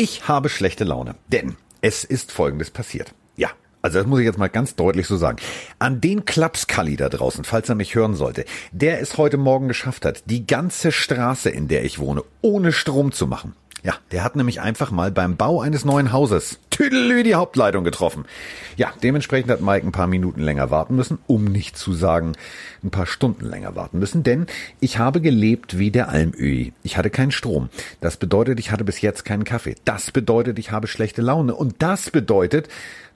Ich habe schlechte Laune, denn es ist Folgendes passiert. Ja, also das muss ich jetzt mal ganz deutlich so sagen. An den Klapskalli da draußen, falls er mich hören sollte, der es heute Morgen geschafft hat, die ganze Straße, in der ich wohne, ohne Strom zu machen. Ja, der hat nämlich einfach mal beim Bau eines neuen Hauses Tüdelü die Hauptleitung getroffen. Ja, dementsprechend hat Mike ein paar Minuten länger warten müssen, um nicht zu sagen, ein paar Stunden länger warten müssen, denn ich habe gelebt wie der Almöhi. Ich hatte keinen Strom. Das bedeutet, ich hatte bis jetzt keinen Kaffee. Das bedeutet, ich habe schlechte Laune. Und das bedeutet,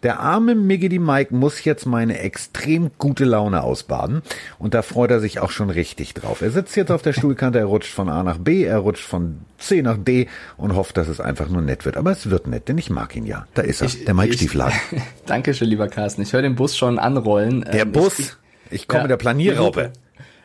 der arme Miggity Mike muss jetzt meine extrem gute Laune ausbaden und da freut er sich auch schon richtig drauf. Er sitzt jetzt auf der Stuhlkante, er rutscht von A nach B, er rutscht von C nach D und hofft, dass es einfach nur nett wird. Aber es wird nett, denn ich mag ihn ja. Da ist er, ich, der Mike Stieflagen. Dankeschön, lieber Carsten. Ich höre den Bus schon anrollen. Der ähm, Bus? Ich, ich komme ja, der Planierraupe.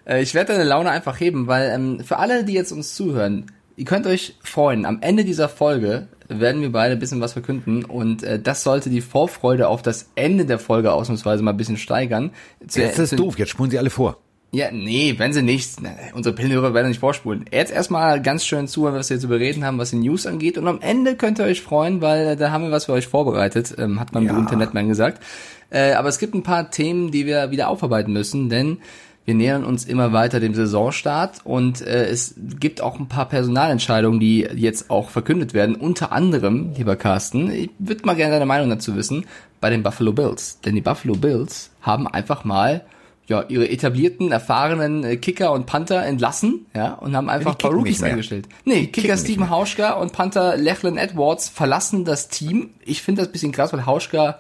Äh, ich werde deine Laune einfach heben, weil ähm, für alle, die jetzt uns zuhören, ihr könnt euch freuen. Am Ende dieser Folge werden wir beide ein bisschen was verkünden und äh, das sollte die Vorfreude auf das Ende der Folge ausnahmsweise mal ein bisschen steigern. Zu, jetzt ist zu, doof, jetzt spulen sie alle vor. Ja, nee, wenn sie nicht, unsere Pillenhörer werden nicht vorspulen. Jetzt erstmal ganz schön zuhören, was wir zu bereden haben, was die News angeht. Und am Ende könnt ihr euch freuen, weil äh, da haben wir was für euch vorbereitet, ähm, hat man ja. berühmter Netman gesagt. Äh, aber es gibt ein paar Themen, die wir wieder aufarbeiten müssen, denn wir nähern uns immer weiter dem Saisonstart und äh, es gibt auch ein paar Personalentscheidungen, die jetzt auch verkündet werden. Unter anderem, lieber Carsten, ich würde mal gerne deine Meinung dazu wissen, bei den Buffalo Bills. Denn die Buffalo Bills haben einfach mal ja, ihre etablierten, erfahrenen äh, Kicker und Panther entlassen, ja, und haben einfach ein paar Rookies eingestellt. Nee, die Kicker Steven Hauschka und Panther Lachlan Edwards verlassen das Team. Ich finde das bisschen krass, weil Hauschka,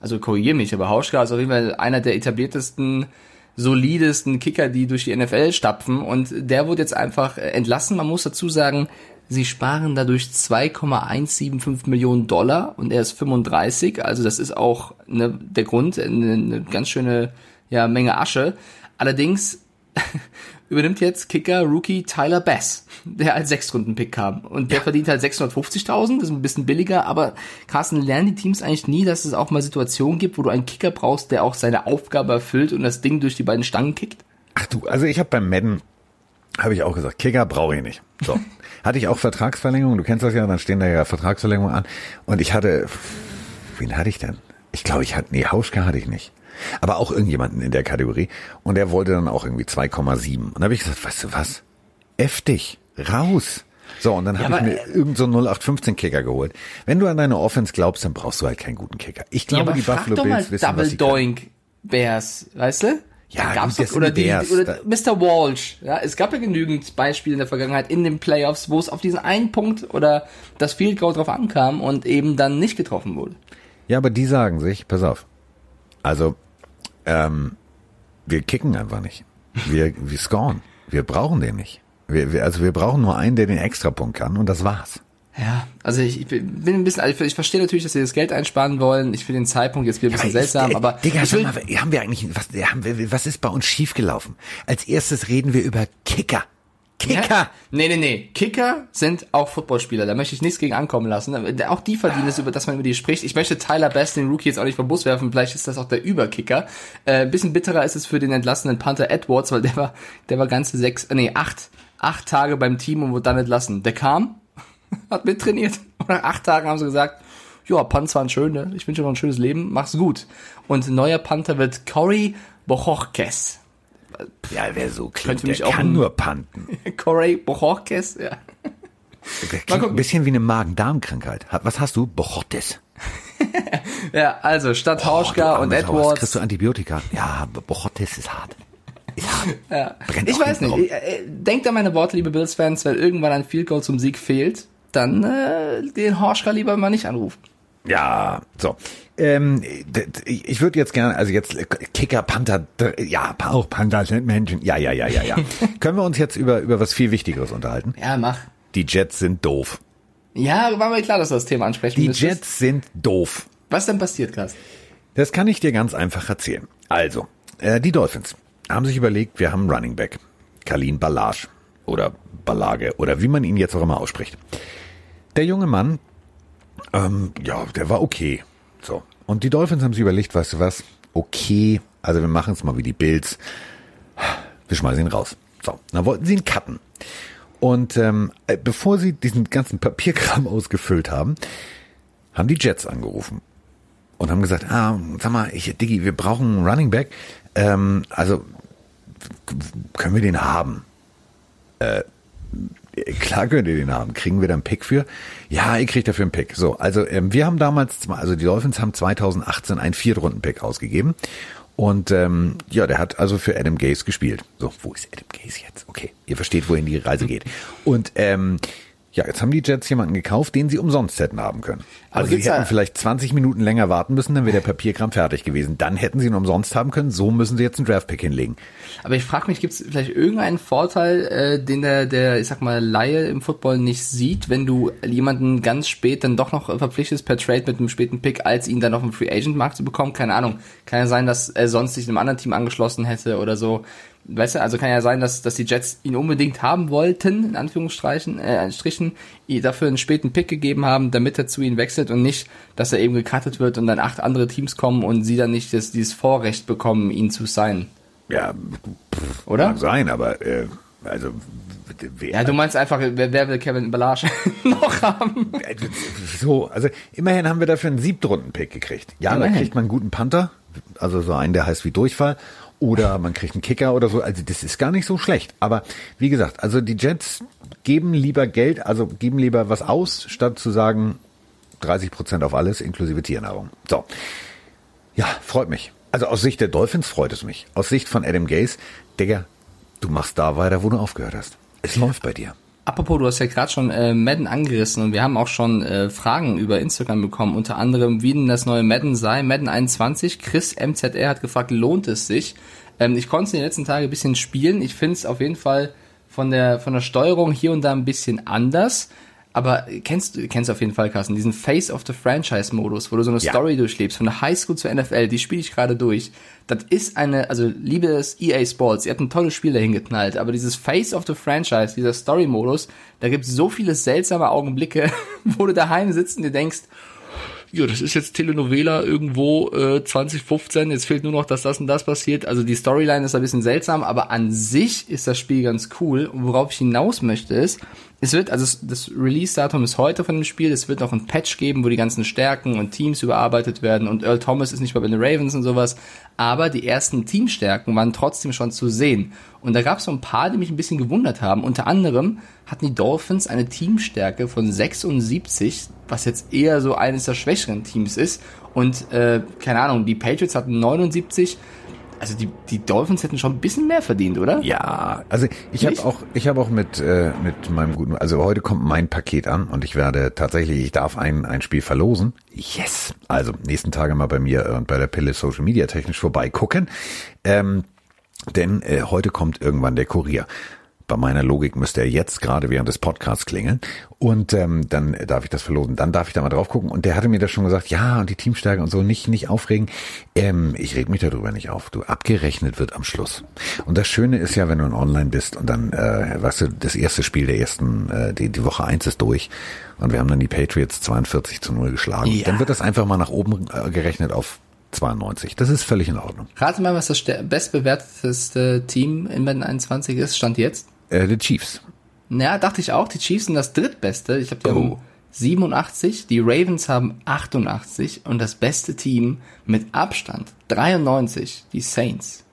also korrigier mich, aber Hauschka ist auf jeden Fall einer der etabliertesten solidesten Kicker, die durch die NFL stapfen und der wurde jetzt einfach äh, entlassen. Man muss dazu sagen, sie sparen dadurch 2,175 Millionen Dollar und er ist 35, also das ist auch ne, der Grund, eine, eine ganz schöne ja, Menge Asche. Allerdings übernimmt jetzt Kicker Rookie Tyler Bass, der als Sechstrunden-Pick kam. Und der ja. verdient halt 650.000, ist ein bisschen billiger, aber Carsten, lernen die Teams eigentlich nie, dass es auch mal Situationen gibt, wo du einen Kicker brauchst, der auch seine Aufgabe erfüllt und das Ding durch die beiden Stangen kickt? Ach du, also ich habe beim Madden, habe ich auch gesagt, Kicker brauche ich nicht. So. hatte ich auch Vertragsverlängerung, du kennst das ja, dann stehen da ja Vertragsverlängerungen an. Und ich hatte, wen hatte ich denn? Ich glaube, ich hatte, nee, Hauschka hatte ich nicht aber auch irgendjemanden in der Kategorie. Und er wollte dann auch irgendwie 2,7. Und da habe ich gesagt, weißt du was? F dich, raus. So, und dann ja, habe ich mir irgend so 0815 Kicker geholt. Wenn du an deine Offense glaubst, dann brauchst du halt keinen guten Kicker. Ich glaube, ja, die Buffalo Bills wissen, Double was sie Doink können. Bears, weißt du? Ja, gab's doch, oder, die, oder Mr. Walsh. Ja, es gab ja genügend Beispiele in der Vergangenheit in den Playoffs, wo es auf diesen einen Punkt oder das Field Goal drauf ankam und eben dann nicht getroffen wurde. Ja, aber die sagen sich, pass auf. Also ähm, wir kicken einfach nicht. Wir, wir scoren. Wir brauchen den nicht. Wir, wir, also wir brauchen nur einen, der den Extrapunkt kann und das war's. Ja, also ich, ich bin ein bisschen, also ich verstehe natürlich, dass sie das Geld einsparen wollen. Ich finde den Zeitpunkt jetzt wieder ein bisschen ja, seltsam, ist, aber Digga, ich will, mal, haben wir eigentlich was, haben wir, was ist bei uns schiefgelaufen? Als erstes reden wir über Kicker. Kicker! Ja? Nee, nee, nee. Kicker sind auch Footballspieler. Da möchte ich nichts gegen ankommen lassen. Auch die verdienen es, über das man über die spricht. Ich möchte Tyler Best, den Rookie, jetzt auch nicht vom Bus werfen. Vielleicht ist das auch der Überkicker. Äh, bisschen bitterer ist es für den entlassenen Panther Edwards, weil der war, der war ganze sechs, äh, nee, acht, acht Tage beim Team und wurde dann entlassen. Der kam, hat mittrainiert. Und nach acht Tagen haben sie gesagt, ja, Pants waren schön, ne? Ich wünsche dir noch ein schönes Leben. Mach's gut. Und neuer Panther wird Cory Bochorkes. Ja, wer so klingt, der kann ein, nur panten. Corey Bochorkes, ja. Klingt ein bisschen wie eine Magen-Darm-Krankheit. Was hast du? Bochortes. ja, also statt oh, Hauschka und Edwards. Was kriegst du Antibiotika? Ja, Bochortes ist hart. Ist hart. Ja. Brennt ich weiß nicht. Äh, denkt an meine Worte, liebe Bills-Fans, wenn irgendwann ein Field Goal zum Sieg fehlt, dann äh, den Hauschka lieber mal nicht anrufen. Ja, so. Ähm, ich würde jetzt gerne, also jetzt Kicker, Panther, ja, auch Panther sind Menschen. Ja, ja, ja, ja, ja. Können wir uns jetzt über, über was viel Wichtigeres unterhalten? Ja, mach. Die Jets sind doof. Ja, war mir klar, dass du das Thema ansprechen Die müsstest. Jets sind doof. Was denn passiert, Klaas? Das kann ich dir ganz einfach erzählen. Also, äh, die Dolphins haben sich überlegt, wir haben Running Back. Kalin Ballage. Oder Ballage. Oder wie man ihn jetzt auch immer ausspricht. Der junge Mann, ähm, ja, der war okay. So. Und die Dolphins haben sich überlegt, weißt du was? Okay, also wir machen es mal wie die Bills. Wir schmeißen ihn raus. So, dann wollten sie ihn cutten. Und ähm, äh, bevor sie diesen ganzen Papierkram ausgefüllt haben, haben die Jets angerufen und haben gesagt, ah, sag mal, ich, Diggi, wir brauchen einen Running Back. Ähm, also können wir den haben? Äh, klar könnt ihr den haben. Kriegen wir da einen Pick für? Ja, ihr kriegt dafür einen Pick. So, also ähm, wir haben damals, also die Dolphins haben 2018 einen Viertrunden-Pick ausgegeben. Und ähm, ja, der hat also für Adam Gaze gespielt. So, wo ist Adam Gaze jetzt? Okay, ihr versteht, wohin die Reise geht. Und ähm, ja, jetzt haben die Jets jemanden gekauft, den sie umsonst hätten haben können. Also sie hätten vielleicht 20 Minuten länger warten müssen, dann wäre der Papierkram fertig gewesen. Dann hätten sie ihn umsonst haben können. So müssen sie jetzt einen Draftpick hinlegen. Aber ich frage mich, gibt es vielleicht irgendeinen Vorteil, äh, den der, der, ich sag mal, Laie im Football nicht sieht, wenn du jemanden ganz spät dann doch noch verpflichtest per Trade mit einem späten Pick, als ihn dann auf dem Free Agent Markt zu bekommen? Keine Ahnung. Kann ja sein, dass er sonst sich einem anderen Team angeschlossen hätte oder so weißt du, also kann ja sein, dass, dass die Jets ihn unbedingt haben wollten, in Anführungsstrichen, äh, Strichen, dafür einen späten Pick gegeben haben, damit er zu ihnen wechselt und nicht, dass er eben gecuttet wird und dann acht andere Teams kommen und sie dann nicht das, dieses Vorrecht bekommen, ihn zu sein. Ja, pff, oder? Mag sein, aber äh, also Wer, ja, du meinst einfach, wer, wer will Kevin Belage noch haben? So, also immerhin haben wir dafür einen Siebtrunden-Pick gekriegt. Ja, immerhin. da kriegt man einen guten Panther, also so einen, der heißt wie Durchfall oder man kriegt einen Kicker oder so. Also das ist gar nicht so schlecht. Aber wie gesagt, also die Jets geben lieber Geld, also geben lieber was aus, statt zu sagen 30 Prozent auf alles, inklusive Tiernahrung. So. Ja, freut mich. Also aus Sicht der Dolphins freut es mich. Aus Sicht von Adam Gase, Digga, du machst da weiter, wo du aufgehört hast. Es läuft bei dir. Apropos, du hast ja gerade schon äh, Madden angerissen und wir haben auch schon äh, Fragen über Instagram bekommen, unter anderem, wie denn das neue Madden sei. Madden 21, Chris MZR hat gefragt, lohnt es sich? Ähm, ich konnte es in den letzten Tagen ein bisschen spielen. Ich finde es auf jeden Fall von der, von der Steuerung hier und da ein bisschen anders. Aber kennst du, kennst du auf jeden Fall, Carsten, diesen Face of the Franchise Modus, wo du so eine ja. Story durchlebst, von der Highschool zur NFL, die spiele ich gerade durch. Das ist eine, also liebes EA Sports, ihr habt ein tolles Spiel dahin geknallt, aber dieses Face of the Franchise, dieser Story Modus, da gibt es so viele seltsame Augenblicke, wo du daheim sitzt und dir denkst, ja, das ist jetzt Telenovela irgendwo äh, 2015, jetzt fehlt nur noch, dass das und das passiert. Also die Storyline ist ein bisschen seltsam, aber an sich ist das Spiel ganz cool. Und worauf ich hinaus möchte ist, es wird, also das Release-Datum ist heute von dem Spiel, es wird noch ein Patch geben, wo die ganzen Stärken und Teams überarbeitet werden und Earl Thomas ist nicht mehr bei den Ravens und sowas, aber die ersten Teamstärken waren trotzdem schon zu sehen. Und da gab es so ein paar, die mich ein bisschen gewundert haben. Unter anderem hatten die Dolphins eine Teamstärke von 76, was jetzt eher so eines der schwächeren Teams ist. Und äh, keine Ahnung, die Patriots hatten 79 also die, die Dolphins hätten schon ein bisschen mehr verdient, oder? Ja, also ich habe auch, ich habe auch mit äh, mit meinem guten, also heute kommt mein Paket an und ich werde tatsächlich, ich darf ein ein Spiel verlosen. Yes. Also nächsten Tage mal bei mir und bei der Pille Social Media technisch vorbeigucken, ähm, denn äh, heute kommt irgendwann der Kurier. Bei meiner Logik müsste er jetzt gerade während des Podcasts klingeln. Und ähm, dann darf ich das verlosen. Dann darf ich da mal drauf gucken. Und der hatte mir das schon gesagt, ja, und die Teamstärke und so, nicht, nicht aufregen. Ähm, ich reg mich darüber nicht auf. Du, abgerechnet wird am Schluss. Und das Schöne ist ja, wenn du online bist und dann, äh, weißt du, das erste Spiel der ersten, äh, die, die Woche eins ist durch. Und wir haben dann die Patriots 42 zu 0 geschlagen. Ja. Dann wird das einfach mal nach oben äh, gerechnet auf 92. Das ist völlig in Ordnung. Rate mal, was das bestbewerteteste Team in Madden 21 ist, stand jetzt? Äh, die Chiefs. Ja, dachte ich auch. Die Chiefs sind das drittbeste. Ich habe die oh. 87, die Ravens haben 88 und das beste Team mit Abstand 93, die Saints.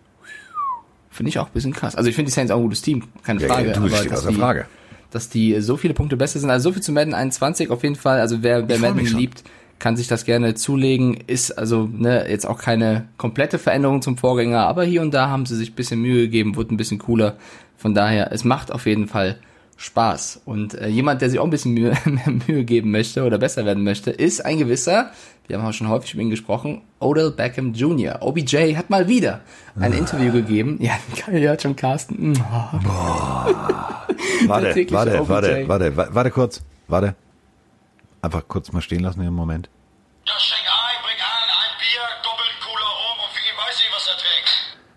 Finde ich auch ein bisschen krass. Also ich finde die Saints auch ein gutes Team, keine Frage. Ja, ja, aber dass die, Frage. dass die so viele Punkte besser sind. Also so viel zu Madden 21 auf jeden Fall. Also wer, wer Madden liebt, kann sich das gerne zulegen. Ist also ne, jetzt auch keine komplette Veränderung zum Vorgänger, aber hier und da haben sie sich ein bisschen Mühe gegeben, wurde ein bisschen cooler. Von daher, es macht auf jeden Fall Spaß. Und äh, jemand, der sich auch ein bisschen Mühe, mehr Mühe geben möchte oder besser werden möchte, ist ein gewisser, wir haben auch schon häufig über ihn gesprochen, Odell Beckham Jr. OBJ hat mal wieder ein ah. Interview gegeben. Ja, ihr hört schon Carsten. Oh. Boah. warte, warte, warte, warte, warte kurz, warte. Einfach kurz mal stehen lassen im Moment. Ja,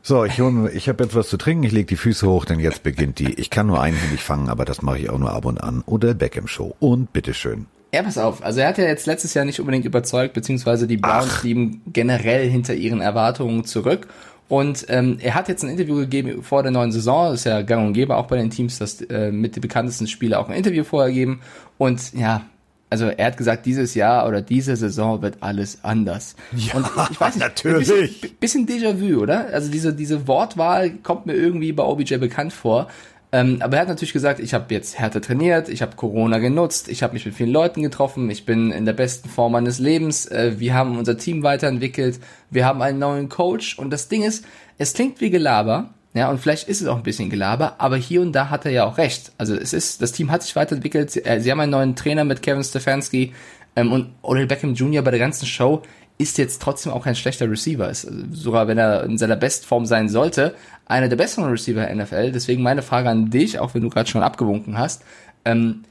So, ich, hol, ich habe etwas zu trinken, ich lege die Füße hoch, denn jetzt beginnt die. Ich kann nur einhändig fangen, aber das mache ich auch nur ab und an. Oder Beckham Show. Und bitteschön. Ja, pass auf. Also er hat ja jetzt letztes Jahr nicht unbedingt überzeugt, beziehungsweise die Browns blieben generell hinter ihren Erwartungen zurück. Und ähm, er hat jetzt ein Interview gegeben vor der neuen Saison. Das ist ja gang und gäbe auch bei den Teams, dass äh, mit den bekanntesten Spieler auch ein Interview vorher geben. Und ja, also er hat gesagt, dieses Jahr oder diese Saison wird alles anders. Ja, und ich weiß nicht, natürlich. Bisschen, bisschen Déjà-vu, oder? Also diese, diese Wortwahl kommt mir irgendwie bei OBJ bekannt vor. Ähm, aber er hat natürlich gesagt, ich habe jetzt härter trainiert, ich habe Corona genutzt, ich habe mich mit vielen Leuten getroffen, ich bin in der besten Form meines Lebens, äh, wir haben unser Team weiterentwickelt, wir haben einen neuen Coach und das Ding ist, es klingt wie Gelaber, ja, und vielleicht ist es auch ein bisschen Gelaber, aber hier und da hat er ja auch recht. Also es ist, das Team hat sich weiterentwickelt, sie, äh, sie haben einen neuen Trainer mit Kevin Stefanski ähm, und Odell Beckham Jr. bei der ganzen Show ist jetzt trotzdem auch kein schlechter Receiver. Ist also sogar wenn er in seiner Bestform sein sollte, einer der besseren Receiver der NFL. Deswegen meine Frage an dich, auch wenn du gerade schon abgewunken hast. Ähm,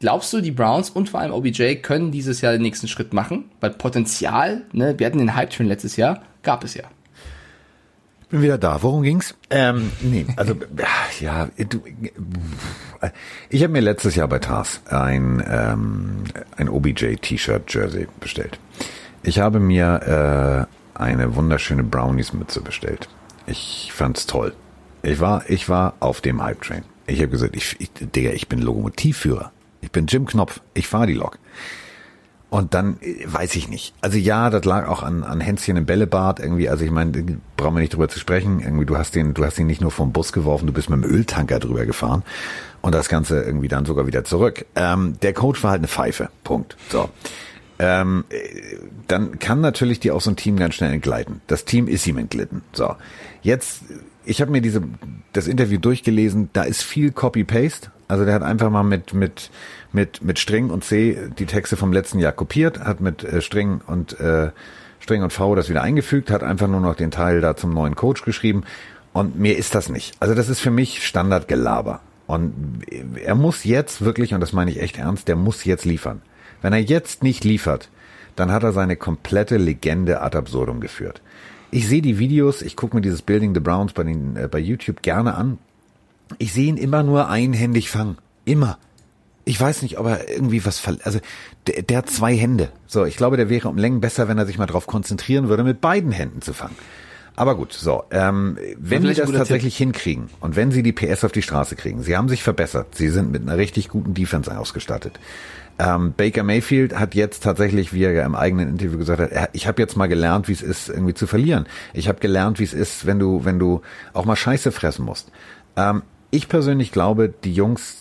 glaubst du, die Browns und vor allem OBJ können dieses Jahr den nächsten Schritt machen? Weil Potenzial, ne, wir hatten den Hype-Train letztes Jahr, gab es ja. Bin wieder da. Worum ging's? Ähm, nee, also ja, du, ich habe mir letztes Jahr bei Tars ein ähm, ein OBJ T-Shirt Jersey bestellt. Ich habe mir äh, eine wunderschöne Brownies Mütze bestellt. Ich fand's toll. Ich war, ich war auf dem Hype Train. Ich habe gesagt, ich, ich, Digga, ich bin Lokomotivführer. Ich bin Jim Knopf. Ich fahre die Lok. Und dann äh, weiß ich nicht. Also ja, das lag auch an, an Hänschen im Bällebad irgendwie. Also ich meine, brauchen wir nicht drüber zu sprechen. Irgendwie, du hast den, du hast ihn nicht nur vom Bus geworfen, du bist mit dem Öltanker drüber gefahren und das Ganze irgendwie dann sogar wieder zurück. Ähm, der Coach war halt eine Pfeife. Punkt. So ähm, dann kann natürlich dir auch so ein Team ganz schnell entgleiten. Das Team ist ihm entglitten. So, jetzt, ich habe mir diese das Interview durchgelesen. Da ist viel Copy-Paste. Also der hat einfach mal mit mit mit mit String und C die Texte vom letzten Jahr kopiert, hat mit äh, String und äh, String und V das wieder eingefügt, hat einfach nur noch den Teil da zum neuen Coach geschrieben. Und mir ist das nicht. Also das ist für mich Standardgelaber. Und er muss jetzt wirklich, und das meine ich echt ernst, der muss jetzt liefern. Wenn er jetzt nicht liefert, dann hat er seine komplette Legende ad absurdum geführt. Ich sehe die Videos, ich gucke mir dieses Building the Browns bei, den, äh, bei YouTube gerne an. Ich sehe ihn immer nur einhändig fangen. Immer. Ich weiß nicht, ob er irgendwie was ver also der, der hat zwei Hände. So, ich glaube, der wäre um Längen besser, wenn er sich mal darauf konzentrieren würde, mit beiden Händen zu fangen. Aber gut, so, ähm, wenn die das tatsächlich Tipp. hinkriegen und wenn sie die PS auf die Straße kriegen, sie haben sich verbessert, sie sind mit einer richtig guten Defense ausgestattet. Ähm, Baker Mayfield hat jetzt tatsächlich, wie er ja im eigenen Interview gesagt hat, ich habe jetzt mal gelernt, wie es ist, irgendwie zu verlieren. Ich habe gelernt, wie es ist, wenn du, wenn du auch mal Scheiße fressen musst. Ähm, ich persönlich glaube, die Jungs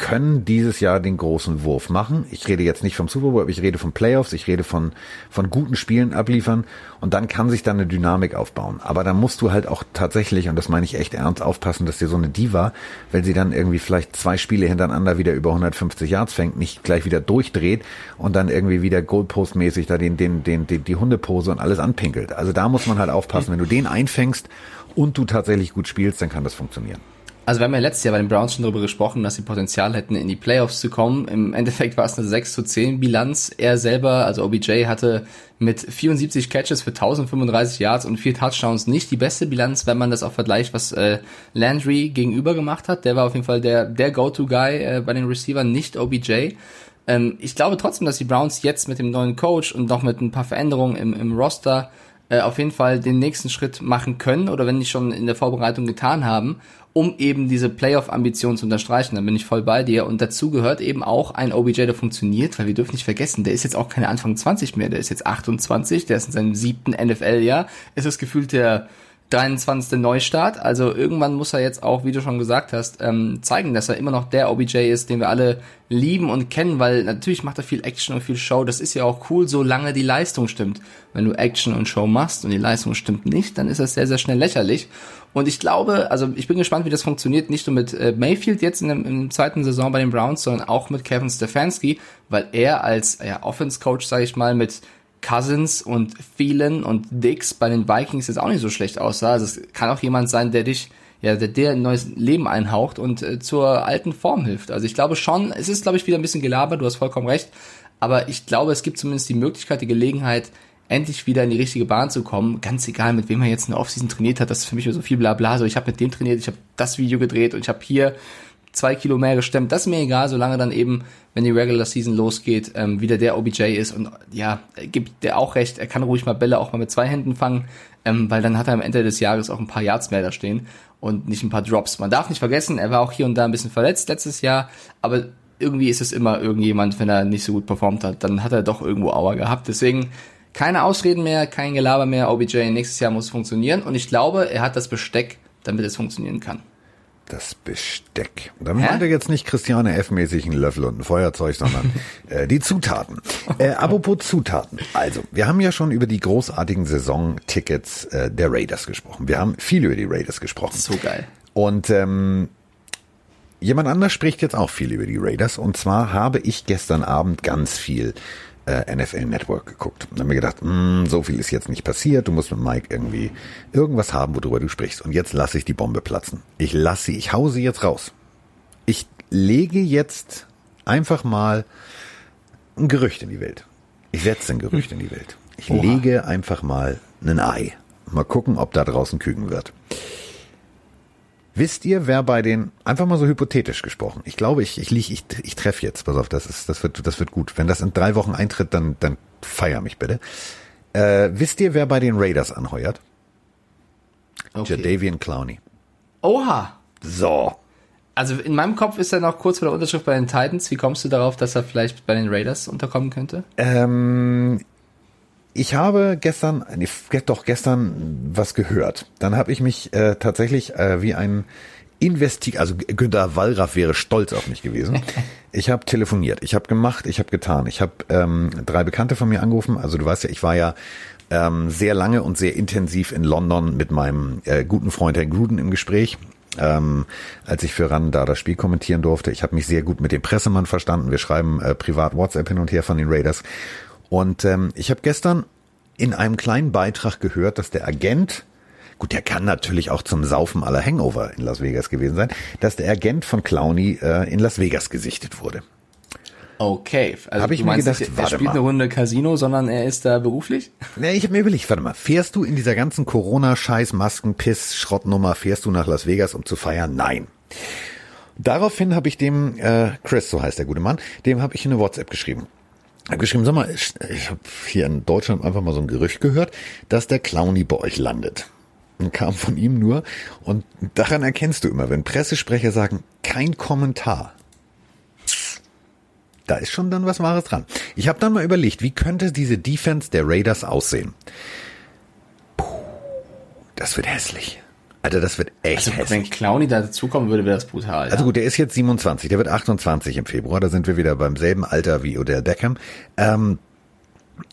können dieses Jahr den großen Wurf machen. Ich rede jetzt nicht vom Super Bowl, aber ich rede von Playoffs, ich rede von, von guten Spielen abliefern und dann kann sich dann eine Dynamik aufbauen. Aber da musst du halt auch tatsächlich, und das meine ich echt ernst, aufpassen, dass dir so eine Diva, wenn sie dann irgendwie vielleicht zwei Spiele hintereinander wieder über 150 Yards fängt, nicht gleich wieder durchdreht und dann irgendwie wieder Goldpost-mäßig da den, den, den, den, die Hundepose und alles anpinkelt. Also da muss man halt aufpassen. Wenn du den einfängst und du tatsächlich gut spielst, dann kann das funktionieren. Also wir haben ja letztes Jahr bei den Browns schon darüber gesprochen, dass sie Potenzial hätten, in die Playoffs zu kommen. Im Endeffekt war es eine 6 zu 10 Bilanz. Er selber, also OBJ, hatte mit 74 Catches für 1035 Yards und vier Touchdowns nicht die beste Bilanz, wenn man das auch vergleicht, was äh, Landry gegenüber gemacht hat. Der war auf jeden Fall der, der Go-To-Guy äh, bei den Receivern, nicht OBJ. Ähm, ich glaube trotzdem, dass die Browns jetzt mit dem neuen Coach und noch mit ein paar Veränderungen im, im Roster äh, auf jeden Fall den nächsten Schritt machen können oder wenn nicht schon in der Vorbereitung getan haben um eben diese Playoff-Ambition zu unterstreichen. Dann bin ich voll bei dir. Und dazu gehört eben auch ein OBJ, der funktioniert, weil wir dürfen nicht vergessen, der ist jetzt auch keine Anfang 20 mehr, der ist jetzt 28, der ist in seinem siebten NFL-Jahr. Ist gefühlt der 23. Neustart. Also irgendwann muss er jetzt auch, wie du schon gesagt hast, ähm, zeigen, dass er immer noch der OBJ ist, den wir alle lieben und kennen, weil natürlich macht er viel Action und viel Show. Das ist ja auch cool, solange die Leistung stimmt. Wenn du Action und Show machst und die Leistung stimmt nicht, dann ist das sehr, sehr schnell lächerlich. Und ich glaube, also ich bin gespannt, wie das funktioniert, nicht nur mit äh, Mayfield jetzt in, der zweiten Saison bei den Browns, sondern auch mit Kevin Stefanski, weil er als ja, Offense-Coach, sage ich mal, mit Cousins und Thielen und Dix bei den Vikings jetzt auch nicht so schlecht aussah. Also es kann auch jemand sein, der dich, ja, der dir ein neues Leben einhaucht und äh, zur alten Form hilft. Also ich glaube schon, es ist, glaube ich, wieder ein bisschen gelabert, du hast vollkommen recht, aber ich glaube, es gibt zumindest die Möglichkeit, die Gelegenheit, endlich wieder in die richtige Bahn zu kommen. Ganz egal, mit wem er jetzt eine Offseason trainiert hat, das ist für mich so viel Blabla. So, ich habe mit dem trainiert, ich habe das Video gedreht und ich habe hier zwei Kilo mehr gestemmt, das ist mir egal, solange dann eben, wenn die Regular Season losgeht, ähm, wieder der OBJ ist und ja, gibt der auch recht, er kann ruhig mal Bälle auch mal mit zwei Händen fangen, ähm, weil dann hat er am Ende des Jahres auch ein paar Yards mehr da stehen und nicht ein paar Drops. Man darf nicht vergessen, er war auch hier und da ein bisschen verletzt letztes Jahr, aber irgendwie ist es immer irgendjemand, wenn er nicht so gut performt hat, dann hat er doch irgendwo Auer gehabt. Deswegen keine Ausreden mehr, kein Gelaber mehr. OBJ nächstes Jahr muss funktionieren und ich glaube, er hat das Besteck, damit es funktionieren kann. Das Besteck. Da meint er jetzt nicht Christiane F-mäßig einen Löffel und ein Feuerzeug, sondern äh, die Zutaten. Äh, apropos Zutaten. Also, wir haben ja schon über die großartigen Saisontickets äh, der Raiders gesprochen. Wir haben viel über die Raiders gesprochen. So geil. Und ähm, jemand anders spricht jetzt auch viel über die Raiders. Und zwar habe ich gestern Abend ganz viel äh, NFL Network geguckt. Und dann mir gedacht, mh, so viel ist jetzt nicht passiert, du musst mit Mike irgendwie irgendwas haben, worüber du sprichst. Und jetzt lasse ich die Bombe platzen. Ich lasse sie, ich hau sie jetzt raus. Ich lege jetzt einfach mal ein Gerücht in die Welt. Ich setze ein Gerücht in die Welt. Ich Oha. lege einfach mal ein Ei. Mal gucken, ob da draußen Küken wird. Wisst ihr, wer bei den, einfach mal so hypothetisch gesprochen, ich glaube, ich, ich lieg, ich, ich treffe jetzt, pass auf, das ist, das wird, das wird gut. Wenn das in drei Wochen eintritt, dann, dann feier mich bitte. Äh, wisst ihr, wer bei den Raiders anheuert? Okay. Jadavian Clowney. Oha! So. Also in meinem Kopf ist er noch kurz vor der Unterschrift bei den Titans. Wie kommst du darauf, dass er vielleicht bei den Raiders unterkommen könnte? Ähm, ich habe gestern, nee, doch gestern was gehört. Dann habe ich mich äh, tatsächlich äh, wie ein Investi also Günter Wallraff wäre stolz auf mich gewesen. Ich habe telefoniert, ich habe gemacht, ich habe getan. Ich habe ähm, drei Bekannte von mir angerufen. Also du weißt ja, ich war ja ähm, sehr lange und sehr intensiv in London mit meinem äh, guten Freund Herr Gruden im Gespräch. Ähm, als ich für RAN da das Spiel kommentieren durfte. Ich habe mich sehr gut mit dem Pressemann verstanden. Wir schreiben äh, privat WhatsApp hin und her von den Raiders. Und ähm, ich habe gestern in einem kleinen Beitrag gehört, dass der Agent, gut, der kann natürlich auch zum Saufen aller Hangover in Las Vegas gewesen sein, dass der Agent von Clowny äh, in Las Vegas gesichtet wurde. Okay, also hab ich mir gedacht, nicht, er spielt mal. eine Runde Casino, sondern er ist da beruflich? Nee, ich habe mir überlegt, warte mal, fährst du in dieser ganzen Corona-Scheiß, Masken, Piss, Schrottnummer, fährst du nach Las Vegas, um zu feiern? Nein. Daraufhin habe ich dem, äh, Chris, so heißt der gute Mann, dem habe ich eine WhatsApp geschrieben habe geschrieben, sag mal, ich, ich habe hier in Deutschland einfach mal so ein Gerücht gehört, dass der Clowny bei euch landet. Und kam von ihm nur. Und daran erkennst du immer, wenn Pressesprecher sagen, kein Kommentar. Da ist schon dann was Wahres dran. Ich habe dann mal überlegt, wie könnte diese Defense der Raiders aussehen? Puh, das wird hässlich. Alter, das wird echt also, hässlich. Wenn Clowny da dazukommen würde, wäre das brutal. Ja. Also gut, der ist jetzt 27, der wird 28 im Februar, da sind wir wieder beim selben Alter wie Odell Beckham. Ähm,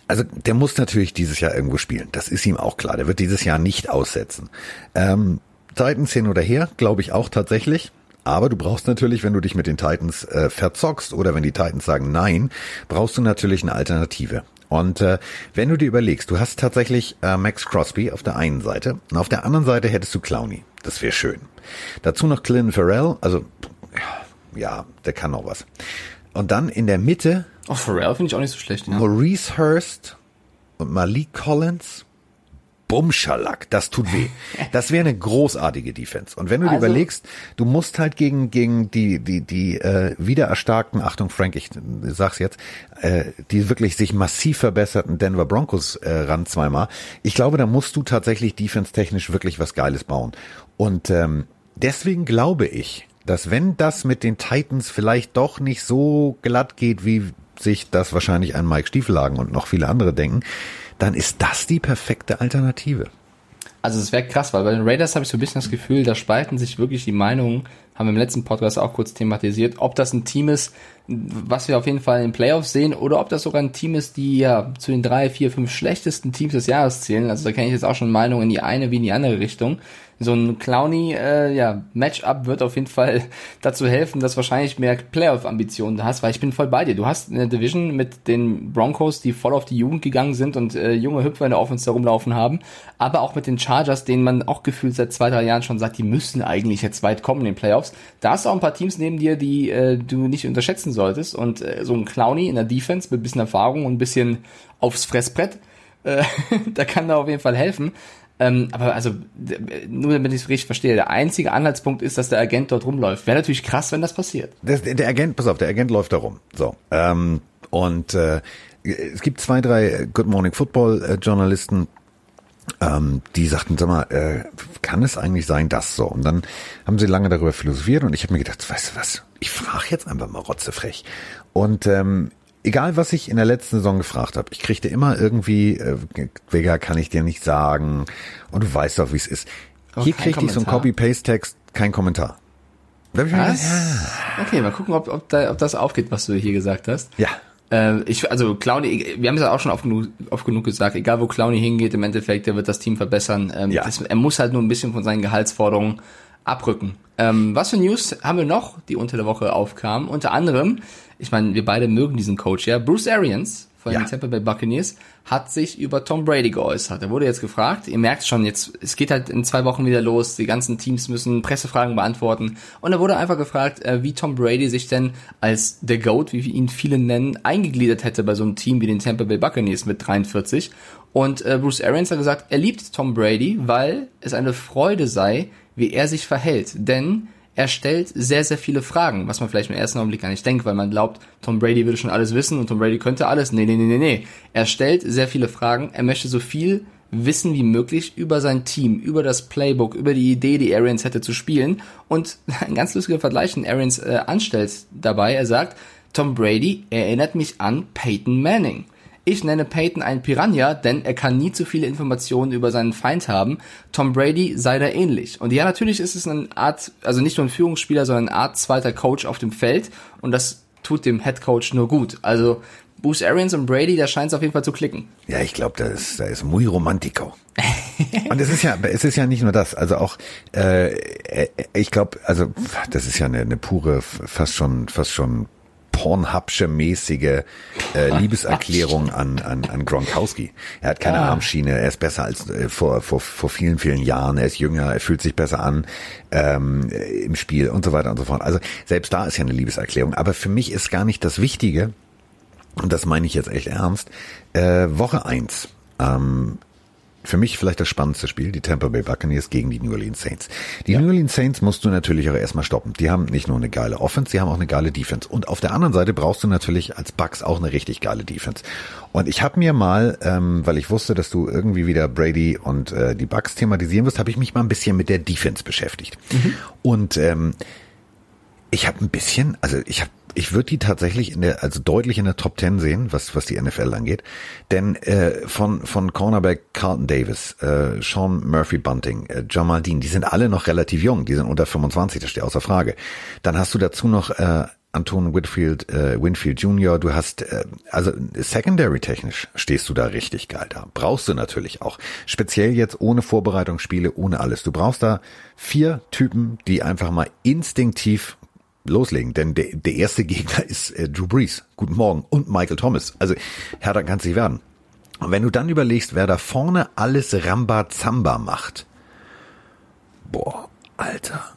also der muss natürlich dieses Jahr irgendwo spielen, das ist ihm auch klar. Der wird dieses Jahr nicht aussetzen. Ähm, Titans hin oder her, glaube ich auch tatsächlich. Aber du brauchst natürlich, wenn du dich mit den Titans äh, verzockst oder wenn die Titans sagen Nein, brauchst du natürlich eine Alternative. Und äh, wenn du dir überlegst, du hast tatsächlich äh, Max Crosby auf der einen Seite und auf der anderen Seite hättest du Clowny. Das wäre schön. Dazu noch Clinton Farrell, also ja, der kann noch was. Und dann in der Mitte. Oh, Farrell finde ich auch nicht so schlecht. Ja. Maurice Hurst und Malik Collins Bumschalak, das tut weh. Das wäre eine großartige Defense. Und wenn du also, dir überlegst, du musst halt gegen gegen die die die äh, wiedererstarkten, Achtung Frank, ich sag's jetzt, äh, die wirklich sich massiv verbesserten Denver Broncos äh, ran zweimal. Ich glaube, da musst du tatsächlich defense-technisch wirklich was Geiles bauen. Und ähm, deswegen glaube ich, dass wenn das mit den Titans vielleicht doch nicht so glatt geht, wie sich das wahrscheinlich ein Mike Stiefelhagen und noch viele andere denken, dann ist das die perfekte Alternative. Also es wäre krass, weil bei den Raiders habe ich so ein bisschen das Gefühl, da spalten sich wirklich die Meinungen, haben wir im letzten Podcast auch kurz thematisiert, ob das ein Team ist, was wir auf jeden Fall in den Playoffs sehen, oder ob das sogar ein Team ist, die ja zu den drei, vier, fünf schlechtesten Teams des Jahres zählen. Also da kenne ich jetzt auch schon Meinungen in die eine wie in die andere Richtung so ein Clowny äh, ja, Matchup wird auf jeden Fall dazu helfen, dass wahrscheinlich mehr Playoff-Ambitionen hast, weil ich bin voll bei dir. Du hast eine Division mit den Broncos, die voll auf die Jugend gegangen sind und äh, junge Hüpfer in der Offense da rumlaufen haben, aber auch mit den Chargers, denen man auch gefühlt seit zwei, drei Jahren schon sagt, die müssen eigentlich jetzt weit kommen in den Playoffs. Da hast du auch ein paar Teams neben dir, die äh, du nicht unterschätzen solltest und äh, so ein Clowny in der Defense mit bisschen Erfahrung und bisschen aufs Fressbrett, äh, da kann da auf jeden Fall helfen. Ähm, aber also, nur damit ich es richtig verstehe, der einzige Anhaltspunkt ist, dass der Agent dort rumläuft. Wäre natürlich krass, wenn das passiert. Das, der Agent, pass auf, der Agent läuft da rum. So. Ähm, und äh, es gibt zwei, drei Good Morning Football äh, ähm, die sagten, sag mal, äh, kann es eigentlich sein, dass so? Und dann haben sie lange darüber philosophiert und ich habe mir gedacht, weißt du was, ich frage jetzt einfach mal rotzefrech. Und ähm, egal, was ich in der letzten Saison gefragt habe, ich kriegte immer irgendwie, äh, Vega kann ich dir nicht sagen und du weißt doch, wie es ist. Oh, Hier kriegte ich so einen Copy-Paste-Text, kein Kommentar. was? Ja. Okay, mal gucken, ob, ob, da, ob das aufgeht, was du hier gesagt hast. Ja. Äh, ich, also Clowny, wir haben es ja auch schon oft genug, oft genug gesagt, egal wo Clowny hingeht, im Endeffekt, der wird das Team verbessern. Ähm, ja. das, er muss halt nur ein bisschen von seinen Gehaltsforderungen abrücken. Ähm, was für News haben wir noch, die unter der Woche aufkamen? Unter anderem, ich meine, wir beide mögen diesen Coach ja, Bruce Arians von ja. den Tampa Bay Buccaneers hat sich über Tom Brady geäußert. Er wurde jetzt gefragt, ihr merkt schon, jetzt, es geht halt in zwei Wochen wieder los, die ganzen Teams müssen Pressefragen beantworten. Und er wurde einfach gefragt, äh, wie Tom Brady sich denn als der GOAT, wie wir ihn viele nennen, eingegliedert hätte bei so einem Team wie den Tampa Bay Buccaneers mit 43. Und äh, Bruce Arians hat gesagt, er liebt Tom Brady, weil es eine Freude sei, wie er sich verhält. Denn er stellt sehr, sehr viele Fragen, was man vielleicht im ersten Augenblick gar nicht denkt, weil man glaubt, Tom Brady würde schon alles wissen und Tom Brady könnte alles. Nee, nee, nee, nee, nee. Er stellt sehr viele Fragen, er möchte so viel wissen wie möglich über sein Team, über das Playbook, über die Idee, die Arians hätte zu spielen. Und ein ganz lustiger Vergleich, den Arians äh, anstellt dabei, er sagt, Tom Brady erinnert mich an Peyton Manning. Ich nenne Peyton ein Piranha, denn er kann nie zu viele Informationen über seinen Feind haben. Tom Brady sei da ähnlich. Und ja, natürlich ist es eine Art, also nicht nur ein Führungsspieler, sondern eine Art zweiter Coach auf dem Feld. Und das tut dem Head Coach nur gut. Also Bruce Arians und Brady, da scheint es auf jeden Fall zu klicken. Ja, ich glaube, da ist, da ist muy romantico. und es ist ja, es ist ja nicht nur das. Also auch, äh, äh ich glaube, also das ist ja eine, eine pure, fast schon, fast schon Pornhubsche mäßige äh, Liebeserklärung an, an, an Gronkowski. Er hat keine ah. Armschiene, er ist besser als äh, vor, vor, vor vielen, vielen Jahren, er ist jünger, er fühlt sich besser an ähm, im Spiel und so weiter und so fort. Also selbst da ist ja eine Liebeserklärung. Aber für mich ist gar nicht das Wichtige, und das meine ich jetzt echt ernst, äh, Woche eins ähm, für mich vielleicht das spannendste Spiel, die Tampa Bay Buccaneers gegen die New Orleans Saints. Die ja. New Orleans Saints musst du natürlich auch erstmal stoppen. Die haben nicht nur eine geile Offense, die haben auch eine geile Defense. Und auf der anderen Seite brauchst du natürlich als Bucks auch eine richtig geile Defense. Und ich habe mir mal, ähm, weil ich wusste, dass du irgendwie wieder Brady und äh, die Bucks thematisieren wirst, habe ich mich mal ein bisschen mit der Defense beschäftigt. Mhm. Und ähm, ich habe ein bisschen, also ich habe ich würde die tatsächlich in der, also deutlich in der Top Ten sehen, was, was die NFL angeht. Denn äh, von, von Cornerback Carlton Davis, äh, Sean Murphy Bunting, äh, Jamal Dean, die sind alle noch relativ jung, die sind unter 25, das steht außer Frage. Dann hast du dazu noch äh, Anton Whitfield, äh, Winfield Jr., du hast, äh, also secondary technisch stehst du da richtig geil da. Brauchst du natürlich auch. Speziell jetzt ohne Vorbereitungsspiele, ohne alles. Du brauchst da vier Typen, die einfach mal instinktiv loslegen, denn der, der erste Gegner ist äh, Drew Brees. Guten Morgen. Und Michael Thomas. Also härter kann es nicht werden. Und wenn du dann überlegst, wer da vorne alles Rambazamba macht, boah, Alter.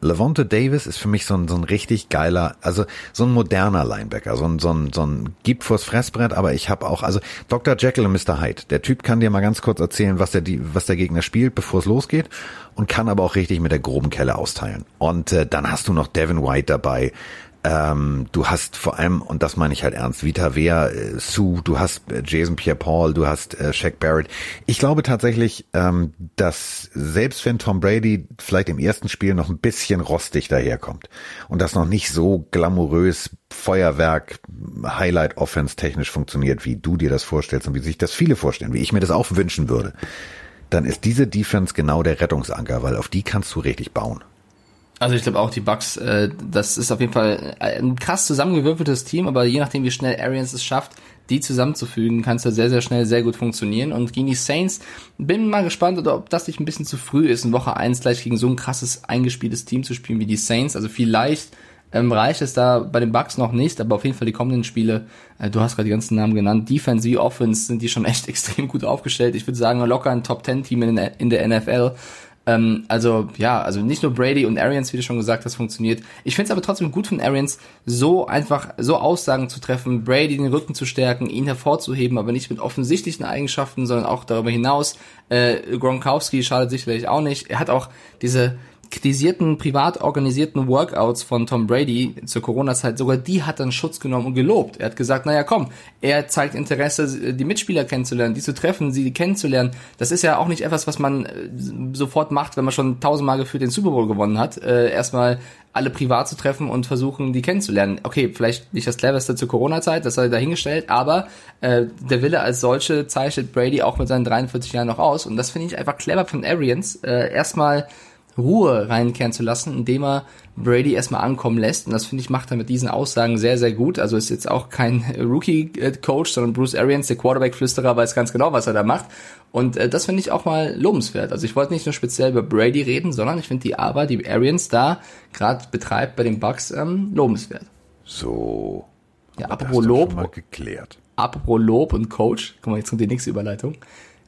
Levante Davis ist für mich so ein, so ein richtig geiler, also so ein moderner Linebacker, so ein, so ein, so ein gibt vors Fressbrett, aber ich habe auch, also Dr. Jekyll und Mr. Hyde, der Typ kann dir mal ganz kurz erzählen, was der, was der Gegner spielt, bevor es losgeht und kann aber auch richtig mit der groben Kelle austeilen. Und äh, dann hast du noch Devin White dabei, ähm, du hast vor allem, und das meine ich halt ernst, Vita Vea, äh, Sue, du hast äh, Jason Pierre-Paul, du hast äh, Shaq Barrett. Ich glaube tatsächlich, ähm, dass selbst wenn Tom Brady vielleicht im ersten Spiel noch ein bisschen rostig daherkommt und das noch nicht so glamourös Feuerwerk, Highlight Offense technisch funktioniert, wie du dir das vorstellst und wie sich das viele vorstellen, wie ich mir das auch wünschen würde, dann ist diese Defense genau der Rettungsanker, weil auf die kannst du richtig bauen. Also ich glaube auch die Bucks, äh, das ist auf jeden Fall ein krass zusammengewürfeltes Team, aber je nachdem wie schnell Arians es schafft, die zusammenzufügen, kann es da sehr, sehr schnell sehr gut funktionieren. Und gegen die Saints bin mal gespannt, ob das nicht ein bisschen zu früh ist, in Woche eins gleich gegen so ein krasses eingespieltes Team zu spielen wie die Saints. Also vielleicht ähm, reicht es da bei den Bucks noch nicht, aber auf jeden Fall die kommenden Spiele, äh, du hast gerade die ganzen Namen genannt, Defense wie Offense sind die schon echt extrem gut aufgestellt. Ich würde sagen, locker ein Top-10-Team in, in der NFL. Ähm, also ja, also nicht nur Brady und Arians, wie du schon gesagt hast, funktioniert. Ich finde es aber trotzdem gut von Arians, so einfach so Aussagen zu treffen, Brady den Rücken zu stärken, ihn hervorzuheben, aber nicht mit offensichtlichen Eigenschaften, sondern auch darüber hinaus. Äh, Gronkowski schadet sicherlich auch nicht. Er hat auch diese kritisierten, privat organisierten Workouts von Tom Brady zur Corona-Zeit, sogar die hat dann Schutz genommen und gelobt. Er hat gesagt, naja, komm, er zeigt Interesse, die Mitspieler kennenzulernen, die zu treffen, sie kennenzulernen. Das ist ja auch nicht etwas, was man äh, sofort macht, wenn man schon tausendmal gefühlt den Super Bowl gewonnen hat. Äh, erstmal alle privat zu treffen und versuchen, die kennenzulernen. Okay, vielleicht nicht das cleverste zur Corona-Zeit, das sei dahingestellt, aber äh, der Wille als solche zeichnet Brady auch mit seinen 43 Jahren noch aus. Und das finde ich einfach clever von Arians. Äh, erstmal Ruhe reinkehren zu lassen, indem er Brady erstmal ankommen lässt. Und das finde ich macht er mit diesen Aussagen sehr, sehr gut. Also ist jetzt auch kein Rookie-Coach, sondern Bruce Arians, der Quarterback-Flüsterer, weiß ganz genau, was er da macht. Und äh, das finde ich auch mal lobenswert. Also ich wollte nicht nur speziell über Brady reden, sondern ich finde die Arbeit, die Arians da gerade betreibt bei den Bucks, ähm, lobenswert. So. Ja, apropos Lob. Apropos Lob und Coach. Guck mal, jetzt kommt die nächste Überleitung.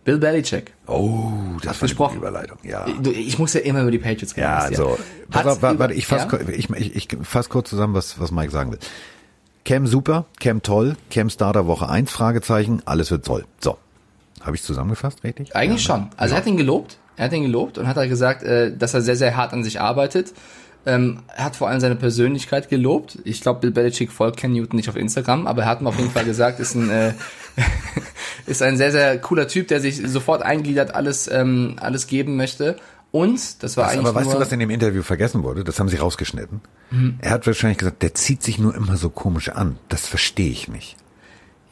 Bill Belichick. Oh, das war eine Überleitung, ja. Ich muss ja immer über die Patriots reden. Ja, also, warte, warte, ich fasse ja? ich, ich, ich fass kurz zusammen, was, was Mike sagen will. Cam super, Cam toll, Cam Starter Woche 1, Fragezeichen, alles wird toll. So. Habe ich zusammengefasst, richtig? Eigentlich ja, ne? schon. Also ja. er hat ihn gelobt, er hat ihn gelobt und hat halt gesagt, äh, dass er sehr, sehr hart an sich arbeitet. Ähm, er hat vor allem seine Persönlichkeit gelobt. Ich glaube, Bill Belichick folgt Ken Newton nicht auf Instagram, aber er hat ihm auf jeden Fall gesagt, ist ein äh, ist ein sehr, sehr cooler Typ, der sich sofort eingliedert, alles, ähm, alles geben möchte. Und, das war was, eigentlich. Aber weißt du, was in dem Interview vergessen wurde? Das haben sie rausgeschnitten. Mhm. Er hat wahrscheinlich gesagt, der zieht sich nur immer so komisch an. Das verstehe ich nicht.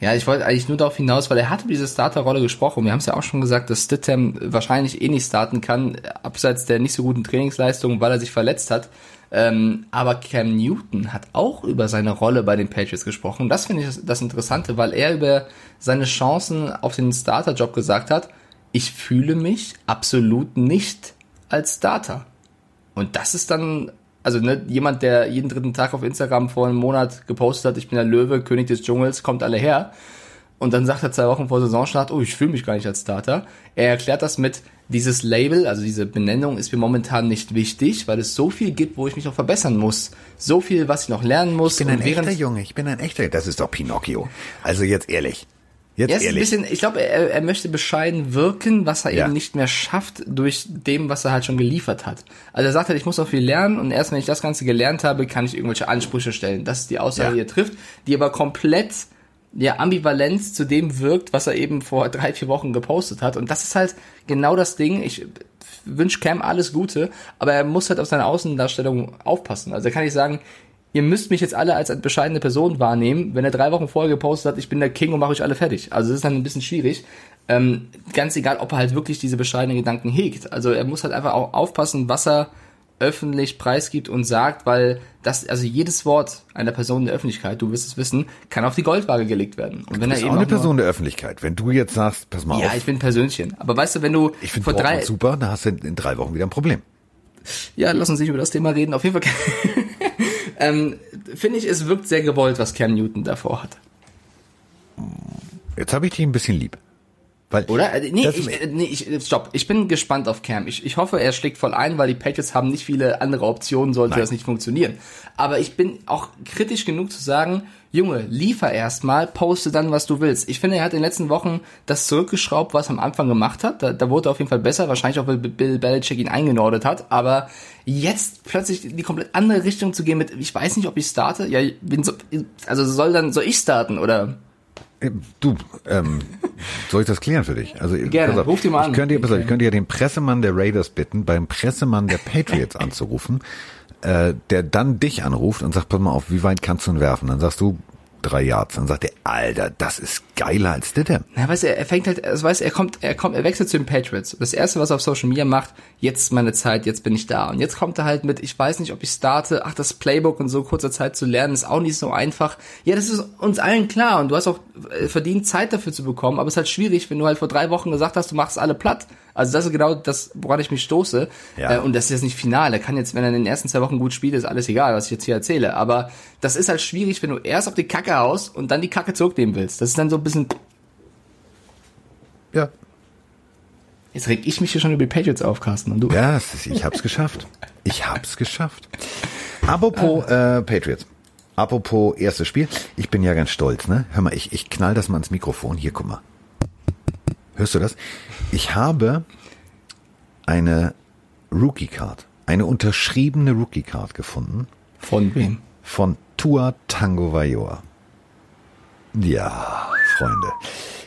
Ja, ich wollte eigentlich nur darauf hinaus, weil er hat über diese Starterrolle gesprochen. Wir haben es ja auch schon gesagt, dass Stidham wahrscheinlich eh nicht starten kann, abseits der nicht so guten Trainingsleistungen, weil er sich verletzt hat. Ähm, aber Cam Newton hat auch über seine Rolle bei den Patriots gesprochen. Das finde ich das Interessante, weil er über seine Chancen auf den Starterjob gesagt hat, ich fühle mich absolut nicht als Starter. Und das ist dann, also ne, jemand, der jeden dritten Tag auf Instagram vor einem Monat gepostet hat, ich bin der Löwe, König des Dschungels, kommt alle her. Und dann sagt er zwei Wochen vor Saisonstart, oh, ich fühle mich gar nicht als Starter. Er erklärt das mit, dieses Label, also diese Benennung ist mir momentan nicht wichtig, weil es so viel gibt, wo ich mich noch verbessern muss. So viel, was ich noch lernen muss. Ich bin ein echter Junge, ich bin ein echter, das ist doch Pinocchio. Also jetzt ehrlich. Jetzt er ehrlich. Bisschen, ich glaube, er, er möchte bescheiden wirken, was er ja. eben nicht mehr schafft durch dem, was er halt schon geliefert hat. Also er sagt halt, ich muss noch viel lernen und erst wenn ich das Ganze gelernt habe, kann ich irgendwelche Ansprüche stellen. Das ist die Aussage, ja. die er trifft, die aber komplett ja, Ambivalenz zu dem wirkt, was er eben vor drei, vier Wochen gepostet hat. Und das ist halt genau das Ding. Ich wünsche Cam alles Gute, aber er muss halt auf seine Außendarstellung aufpassen. Also er kann nicht sagen, ihr müsst mich jetzt alle als eine bescheidene Person wahrnehmen, wenn er drei Wochen vorher gepostet hat, ich bin der King und mache euch alle fertig. Also das ist dann ein bisschen schwierig. Ähm, ganz egal, ob er halt wirklich diese bescheidenen Gedanken hegt. Also er muss halt einfach auch aufpassen, was er öffentlich preisgibt und sagt, weil das, also jedes Wort einer Person der Öffentlichkeit, du wirst es wissen, kann auf die Goldwaage gelegt werden. Und wenn du bist er eben auch eine Person der Öffentlichkeit. Wenn du jetzt sagst, pass mal ja, auf. Ja, ich bin ein Persönchen. Aber weißt du, wenn du ich vor drei super, da hast du in drei Wochen wieder ein Problem. Ja, lass uns nicht über das Thema reden. Auf jeden Fall ähm, finde ich, es wirkt sehr gewollt, was Cam Newton davor hat. Jetzt habe ich dich ein bisschen lieb. Weil Oder? Äh, nee, ich, äh, nee, ich, stopp. Ich bin gespannt auf Cam. Ich, ich hoffe, er schlägt voll ein, weil die Patriots haben nicht viele andere Optionen, sollte Nein. das nicht funktionieren. Aber ich bin auch kritisch genug zu sagen, Junge, liefer erstmal, poste dann, was du willst. Ich finde, er hat in den letzten Wochen das zurückgeschraubt, was er am Anfang gemacht hat. Da, da wurde er auf jeden Fall besser, wahrscheinlich auch, weil Bill Belichick ihn eingenordet hat. Aber jetzt plötzlich die komplett andere Richtung zu gehen mit, ich weiß nicht, ob ich starte. Ja, bin so, also soll dann, soll ich starten oder? Äh, du, ähm, soll ich das klären für dich? Also Gerne, auf, ruf die mal an. Ich könnte, pass auf, ich könnte ja den Pressemann der Raiders bitten, beim Pressemann der Patriots anzurufen, äh, der dann dich anruft und sagt, pass mal auf, wie weit kannst du ihn werfen? Dann sagst du, drei Yards. Dann sagt er, Alter, das ist geiler als Ditte. Na, weißt du, er fängt halt, also weißt, er kommt, er kommt, er wechselt zu den Patriots. Das erste, was er auf Social Media macht, jetzt ist meine Zeit, jetzt bin ich da. Und jetzt kommt er halt mit, ich weiß nicht, ob ich starte, ach, das Playbook in so kurzer Zeit zu lernen, ist auch nicht so einfach. Ja, das ist uns allen klar und du hast auch äh, verdient, Zeit dafür zu bekommen, aber es ist halt schwierig, wenn du halt vor drei Wochen gesagt hast, du machst alle platt. Also das ist genau das, woran ich mich stoße. Ja. Äh, und das ist jetzt nicht final. Er kann jetzt, wenn er in den ersten zwei Wochen gut spielt, ist alles egal, was ich jetzt hier erzähle. Aber das ist halt schwierig, wenn du erst auf die Kacke haust und dann die Kacke zurücknehmen willst. Das ist dann so ein bisschen. Ja. Jetzt reg ich mich hier schon über die Patriots auf, Carsten, und du? Ja, ist, ich hab's geschafft. Ich hab's geschafft. Apropos äh, Patriots. Apropos erstes Spiel. Ich bin ja ganz stolz, ne? Hör mal, ich, ich knall das mal ins Mikrofon. Hier, guck mal. Hörst du das? Ich habe eine Rookie Card, eine unterschriebene Rookie Card gefunden. Von wem? Von Tua Tango Vailoa. Ja, Freunde.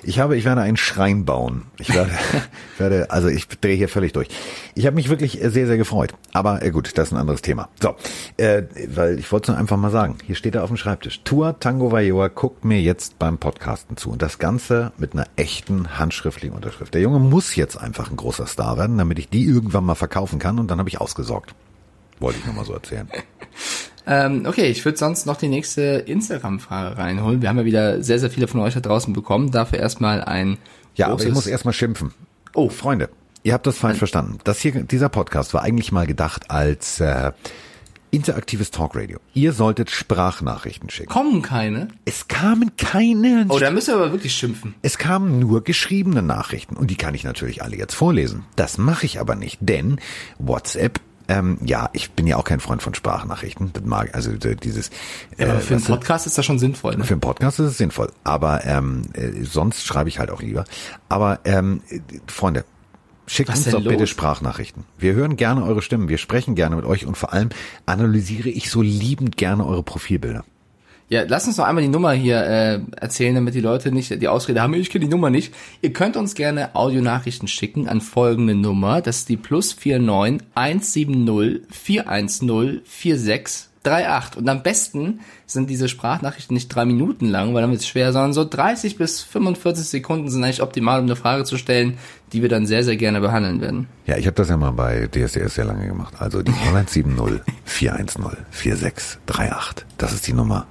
Ich habe, ich werde einen Schrein bauen. Ich werde, werde also ich drehe hier völlig durch. Ich habe mich wirklich sehr, sehr gefreut. Aber äh, gut, das ist ein anderes Thema. So, äh, weil ich wollte es nur einfach mal sagen. Hier steht er auf dem Schreibtisch. Tua Tango Vailoa guckt mir jetzt beim Podcasten zu. Und das Ganze mit einer echten handschriftlichen Unterschrift. Der Junge muss jetzt einfach ein großer Star werden, damit ich die irgendwann mal verkaufen kann. Und dann habe ich ausgesorgt. Wollte ich nur mal so erzählen. Ähm, okay, ich würde sonst noch die nächste Instagram-Frage reinholen. Wir haben ja wieder sehr, sehr viele von euch da draußen bekommen. Dafür erstmal ein Ja, aber ich muss erstmal schimpfen. Oh, Freunde, ihr habt das falsch verstanden. Das hier, dieser Podcast war eigentlich mal gedacht als äh, interaktives Talkradio. Ihr solltet Sprachnachrichten schicken. Kommen keine? Es kamen keine. Oh, da müsst ihr aber wirklich schimpfen. Es kamen nur geschriebene Nachrichten und die kann ich natürlich alle jetzt vorlesen. Das mache ich aber nicht, denn WhatsApp ähm, ja, ich bin ja auch kein Freund von Sprachnachrichten. Das mag, also dieses. Äh, ja, für einen Podcast ist das schon sinnvoll. Ne? Für einen Podcast ist es sinnvoll. Aber ähm, äh, sonst schreibe ich halt auch lieber. Aber ähm, Freunde, Schickt Was uns doch bitte Sprachnachrichten. Wir hören gerne eure Stimmen, wir sprechen gerne mit euch und vor allem analysiere ich so liebend gerne eure Profilbilder. Ja, lass uns noch einmal die Nummer hier äh, erzählen, damit die Leute nicht die Ausrede haben, ich kenne die Nummer nicht. Ihr könnt uns gerne Audionachrichten schicken an folgende Nummer. Das ist die plus 49 170 410 46 3,8. Und am besten sind diese Sprachnachrichten nicht drei Minuten lang, weil dann wird es schwer, sondern so 30 bis 45 Sekunden sind eigentlich optimal, um eine Frage zu stellen, die wir dann sehr, sehr gerne behandeln werden. Ja, ich habe das ja mal bei DSDS sehr lange gemacht. Also die 0170 410 4638. Das ist die Nummer.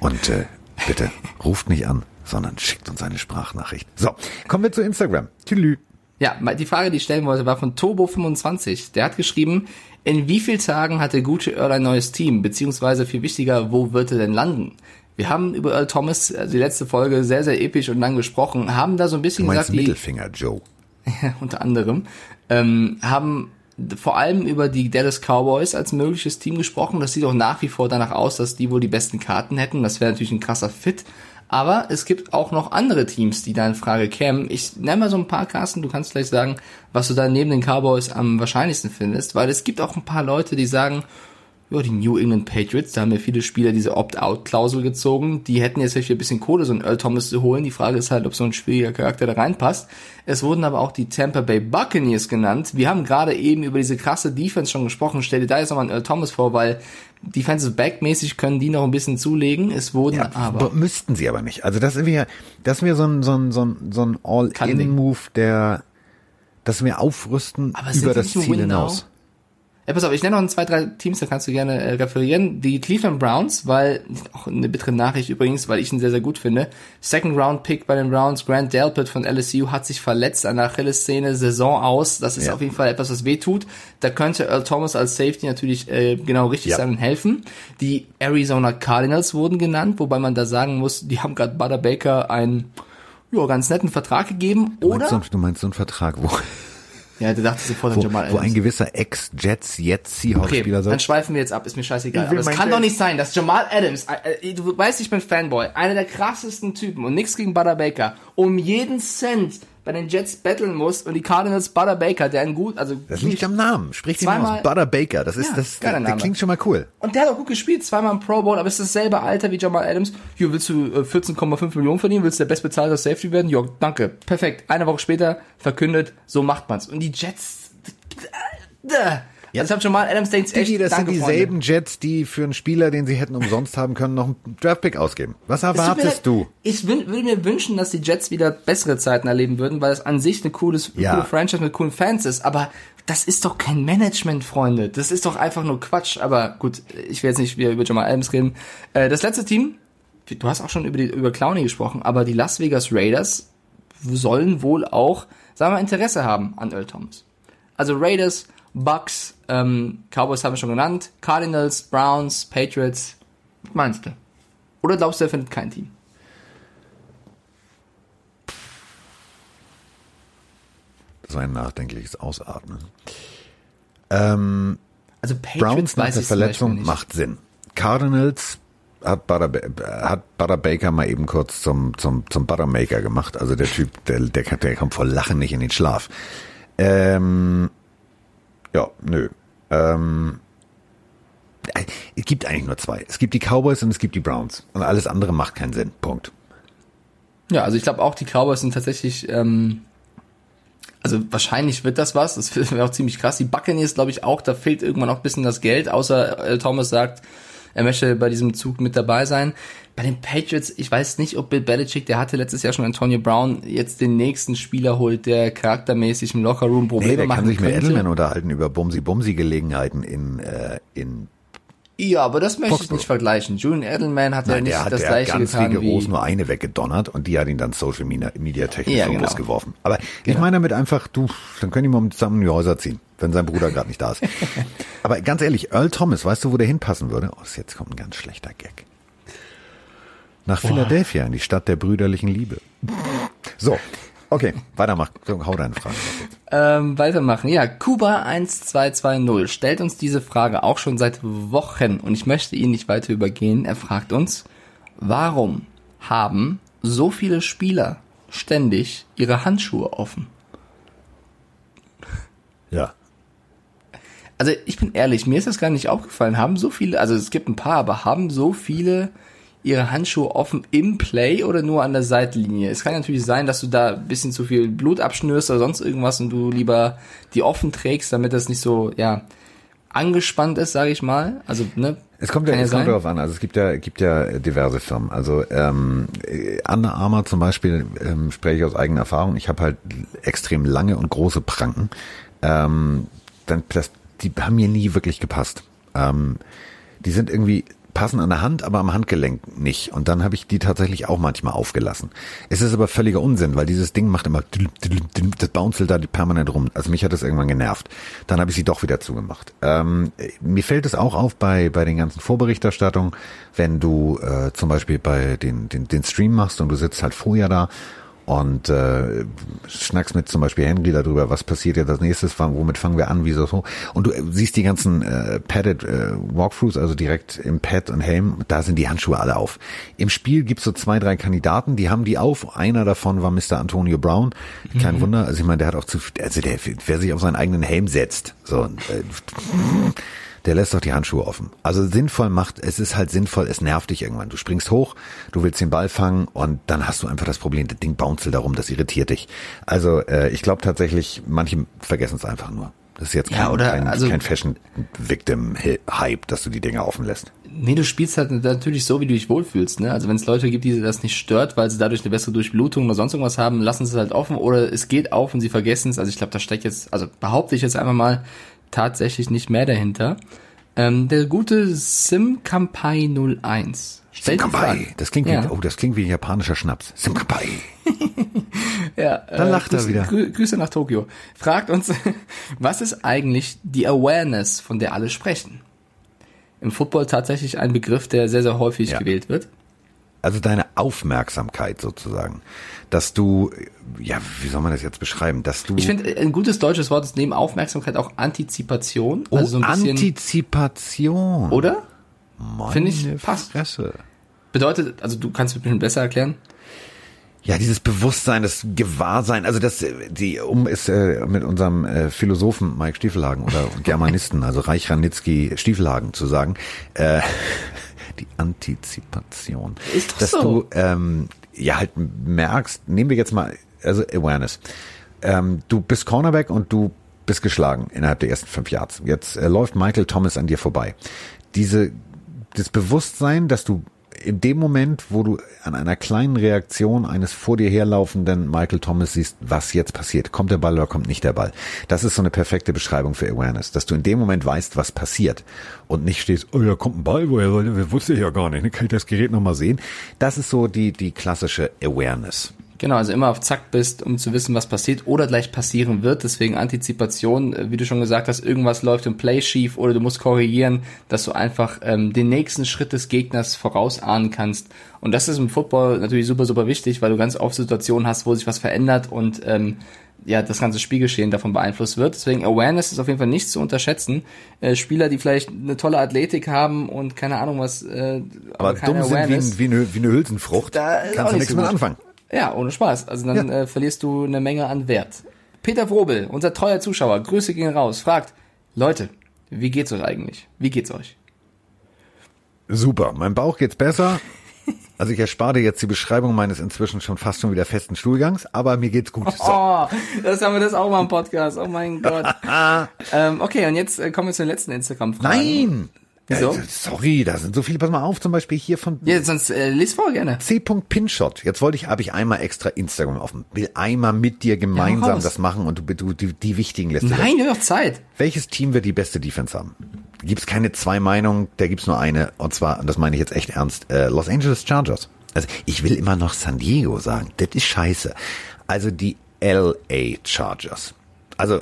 Und äh, bitte ruft nicht an, sondern schickt uns eine Sprachnachricht. So, kommen wir zu Instagram. Tschüss. Ja, die Frage, die ich stellen wollte, war von Turbo25. Der hat geschrieben, in wie vielen Tagen hat der gute Earl ein neues Team? Beziehungsweise viel wichtiger, wo wird er denn landen? Wir haben über Earl Thomas also die letzte Folge sehr, sehr episch und lang gesprochen, haben da so ein bisschen du meinst gesagt, Mittelfinger Joe. unter anderem, ähm, haben vor allem über die Dallas Cowboys als mögliches Team gesprochen. Das sieht auch nach wie vor danach aus, dass die wohl die besten Karten hätten. Das wäre natürlich ein krasser Fit. Aber es gibt auch noch andere Teams, die da in Frage kämen. Ich nenne mal so ein paar, Carsten, du kannst gleich sagen, was du da neben den Cowboys am wahrscheinlichsten findest, weil es gibt auch ein paar Leute, die sagen, ja, die New England Patriots, da haben ja viele Spieler diese Opt-out-Klausel gezogen. Die hätten jetzt vielleicht ein bisschen Kohle, so einen Earl Thomas zu holen. Die Frage ist halt, ob so ein schwieriger Charakter da reinpasst. Es wurden aber auch die Tampa Bay Buccaneers genannt. Wir haben gerade eben über diese krasse Defense schon gesprochen. Stell dir da jetzt nochmal einen Earl Thomas vor, weil Defensive Back-mäßig können die noch ein bisschen zulegen. Es wurden ja, aber. Müssten sie aber nicht. Also das wäre, das wäre so ein, so ein, so ein, so ein All-In-Move, der, dass wir aufrüsten aber über das Ziel hinaus. Ja, pass auf, ich nenne noch ein, zwei, drei Teams, da kannst du gerne äh, referieren. Die Cleveland Browns, weil, auch eine bittere Nachricht übrigens, weil ich ihn sehr, sehr gut finde. Second Round Pick bei den Browns, Grant Delpit von LSU hat sich verletzt an der Achillessehne, Saison aus. Das ist ja. auf jeden Fall etwas, was weh tut. Da könnte Earl Thomas als Safety natürlich äh, genau richtig ja. sein und helfen. Die Arizona Cardinals wurden genannt, wobei man da sagen muss, die haben gerade Butter Baker einen ja, ganz netten Vertrag gegeben. Du oder? Meinst du, du meinst so einen Vertrag, wo ja, du dachtest sofort an wo, Jamal Adams. Wo ein gewisser Ex-Jets, jetzt Seahawks-Spieler okay, dann schweifen wir jetzt ab, ist mir scheißegal. Aber es kann doch nicht sein, dass Jamal Adams, äh, äh, du weißt, ich bin Fanboy, einer der krassesten Typen und nichts gegen Butter Baker, um jeden Cent bei den Jets battlen muss und die Cardinals Butter Baker, der ein gut, also das liegt am Namen. Sprich den aus. Butter Baker, das ist ja, das, der, der klingt schon mal cool. Und der hat auch gut gespielt, zweimal im Pro Bowl, aber ist dasselbe Alter wie Jamal Adams. Hier willst du 14,5 äh, Millionen verdienen, willst du der bestbezahlte Safety werden? Ja, danke, perfekt. Eine Woche später verkündet, so macht man's. Und die Jets ja. Also ich habe schon mal Adams denkt echt, das Danke, sind dieselben Freunde. Jets, die für einen Spieler, den sie hätten umsonst haben können, noch einen Draftpick ausgeben. Was erwartest du? Ich würde mir wünschen, dass die Jets wieder bessere Zeiten erleben würden, weil es an sich eine cooles, ja. coole Franchise mit coolen Fans ist. Aber das ist doch kein Management, Freunde. Das ist doch einfach nur Quatsch. Aber gut, ich will jetzt nicht wieder über Jamal Adams reden. Äh, das letzte Team, du hast auch schon über, die, über Clowney gesprochen, aber die Las Vegas Raiders sollen wohl auch, sagen wir mal, Interesse haben an Earl Thomas. Also Raiders, Bucks, ähm, Cowboys haben wir schon genannt, Cardinals, Browns, Patriots. Was meinst du? Oder glaubst du, er findet kein Team? so ein nachdenkliches Ausatmen. Ähm, also Patriots Browns nach der Verletzung macht Sinn. Cardinals hat Butter, hat Butter Baker mal eben kurz zum, zum, zum Buttermaker gemacht. Also der Typ, der, der, der kommt vor Lachen nicht in den Schlaf. Ähm, ja, nö. Ähm, es gibt eigentlich nur zwei. Es gibt die Cowboys und es gibt die Browns. Und alles andere macht keinen Sinn. Punkt. Ja, also ich glaube auch, die Cowboys sind tatsächlich, ähm, also wahrscheinlich wird das was. Das wäre auch ziemlich krass. Die Buccaneers, glaube ich, auch, da fehlt irgendwann auch ein bisschen das Geld, außer äh, Thomas sagt, er möchte bei diesem Zug mit dabei sein. Bei den Patriots, ich weiß nicht, ob Bill Belichick, der hatte letztes Jahr schon Antonio Brown, jetzt den nächsten Spieler holt, der charaktermäßig im Lockerroom Probleme nee, der machen kann sich könnte. mit Edelman unterhalten über Bumsi-Bumsi-Gelegenheiten in, äh, in ja, aber das möchte Foxborough. ich nicht vergleichen. Julian Edelman hat ja nicht hat, das gleiche ganz getan rigoros wie nur eine weggedonnert und die hat ihn dann Social Media technisch ja, genau. Bus geworfen. Aber ich meine damit einfach, du, dann können die mal zusammen in die Häuser ziehen, wenn sein Bruder gerade nicht da ist. aber ganz ehrlich, Earl Thomas, weißt du, wo der hinpassen würde? Oh, jetzt kommt ein ganz schlechter Gag. Nach Boah. Philadelphia, in die Stadt der brüderlichen Liebe. So, Okay, weitermachen. Hau deine Frage. Ähm, weitermachen. Ja, Kuba 1220 stellt uns diese Frage auch schon seit Wochen und ich möchte ihn nicht weiter übergehen. Er fragt uns, warum haben so viele Spieler ständig ihre Handschuhe offen? Ja. Also ich bin ehrlich, mir ist das gar nicht aufgefallen. Haben so viele, also es gibt ein paar, aber haben so viele ihre Handschuhe offen im Play oder nur an der Seitlinie? Es kann natürlich sein, dass du da ein bisschen zu viel Blut abschnürst oder sonst irgendwas und du lieber die offen trägst, damit das nicht so, ja, angespannt ist, sage ich mal. Also, ne? Es kommt ja, es kommt darauf an. Also es gibt ja, gibt ja diverse Firmen. Also ähm, Under Armour zum Beispiel ähm, spreche ich aus eigener Erfahrung. Ich habe halt extrem lange und große Pranken. Ähm, dann, das, die haben mir nie wirklich gepasst. Ähm, die sind irgendwie passen an der Hand, aber am Handgelenk nicht. Und dann habe ich die tatsächlich auch manchmal aufgelassen. Es ist aber völliger Unsinn, weil dieses Ding macht immer, das bouncelt da permanent rum. Also mich hat das irgendwann genervt. Dann habe ich sie doch wieder zugemacht. Ähm, mir fällt es auch auf bei, bei den ganzen Vorberichterstattungen, wenn du äh, zum Beispiel bei den, den, den Stream machst und du sitzt halt vorher da und äh, schnackst mit zum Beispiel Henry darüber, was passiert jetzt als nächstes, womit fangen wir an, wieso so. Und du äh, siehst die ganzen äh, Padded äh, Walkthroughs, also direkt im Pad und Helm, da sind die Handschuhe alle auf. Im Spiel gibt's so zwei, drei Kandidaten, die haben die auf. Einer davon war Mr. Antonio Brown. Kein mhm. Wunder, also ich meine, der hat auch zu, also der, wer sich auf seinen eigenen Helm setzt, so, äh, der lässt doch die Handschuhe offen. Also sinnvoll macht, es ist halt sinnvoll, es nervt dich irgendwann. Du springst hoch, du willst den Ball fangen und dann hast du einfach das Problem, das Ding bouncelt darum, das irritiert dich. Also äh, ich glaube tatsächlich, manche vergessen es einfach nur. Das ist jetzt kein, ja, oder, kein, also, kein Fashion-Victim-Hype, dass du die Dinge offen lässt. Nee, du spielst halt natürlich so, wie du dich wohlfühlst. Ne? Also wenn es Leute gibt, die das nicht stört, weil sie dadurch eine bessere Durchblutung oder sonst irgendwas haben, lassen sie es halt offen oder es geht auf und sie vergessen es. Also ich glaube, da steckt jetzt, also behaupte ich jetzt einfach mal, tatsächlich nicht mehr dahinter. Ähm, der gute Simkampai 01. Simkampai, das klingt ja. wie, oh, das klingt wie ein japanischer Schnaps. Simkampai. ja, dann äh, lacht Grüße, er wieder. Grü Grüße nach Tokio. Fragt uns, was ist eigentlich die Awareness, von der alle sprechen? Im Football tatsächlich ein Begriff, der sehr, sehr häufig ja. gewählt wird. Also deine Aufmerksamkeit sozusagen dass du, ja, wie soll man das jetzt beschreiben, dass du. Ich finde, ein gutes deutsches Wort ist neben Aufmerksamkeit auch Antizipation. Oh, also so ein bisschen, Antizipation. Oder? Finde ich, passt. Fresse. Bedeutet, also du kannst es mir besser erklären? Ja, dieses Bewusstsein, das Gewahrsein, also das, die, um es äh, mit unserem äh, Philosophen Mike Stiefelhagen oder Germanisten, also Reich Ranitzky Stiefelhagen zu sagen, äh, die Antizipation. Ist doch dass so. du ähm, ja halt merkst, nehmen wir jetzt mal, also Awareness. Ähm, du bist Cornerback und du bist geschlagen innerhalb der ersten fünf Yards. Jetzt äh, läuft Michael Thomas an dir vorbei. Diese, das Bewusstsein, dass du in dem Moment, wo du an einer kleinen Reaktion eines vor dir herlaufenden Michael Thomas siehst, was jetzt passiert, kommt der Ball oder kommt nicht der Ball. Das ist so eine perfekte Beschreibung für Awareness, dass du in dem Moment weißt, was passiert und nicht stehst, oh, da kommt ein Ball, woher wusste ich ja gar nicht, ne? kann ich das Gerät nochmal sehen? Das ist so die, die klassische Awareness. Genau, also immer auf Zack bist, um zu wissen, was passiert oder gleich passieren wird. Deswegen Antizipation, äh, wie du schon gesagt hast, irgendwas läuft im Play schief oder du musst korrigieren, dass du einfach ähm, den nächsten Schritt des Gegners vorausahnen kannst. Und das ist im Football natürlich super, super wichtig, weil du ganz oft Situationen hast, wo sich was verändert und ähm, ja das ganze Spielgeschehen davon beeinflusst wird. Deswegen Awareness ist auf jeden Fall nicht zu unterschätzen. Äh, Spieler, die vielleicht eine tolle Athletik haben und keine Ahnung was, äh, aber, aber dumm Awareness, sind wie, wie, eine, wie eine Hülsenfrucht, da kannst du nichts so mit anfangen. Ja, ohne Spaß. Also dann ja. äh, verlierst du eine Menge an Wert. Peter Vrobel, unser treuer Zuschauer, Grüße gehen raus, fragt, Leute, wie geht's euch eigentlich? Wie geht's euch? Super, mein Bauch geht's besser. Also ich erspare dir jetzt die Beschreibung meines inzwischen schon fast schon wieder festen Stuhlgangs, aber mir geht's gut. So. Oh, das haben wir das auch mal im Podcast. Oh mein Gott. ähm, okay, und jetzt äh, kommen wir zur letzten Instagram-Frage. Nein! Ja, sorry, da sind so viele. Pass mal auf, zum Beispiel hier von. Ja, sonst äh, lies vor gerne. C. Pinshot. Jetzt wollte ich, habe ich einmal extra Instagram offen. Will einmal mit dir gemeinsam ja, das machen und du, du die, die wichtigen Liste. Nein, du hast Zeit. Welches Team wird die beste Defense haben? Gibt's keine zwei Meinungen, da gibt's nur eine. Und zwar, und das meine ich jetzt echt ernst, äh, Los Angeles Chargers. Also ich will immer noch San Diego sagen. Das ist scheiße. Also die LA Chargers. Also,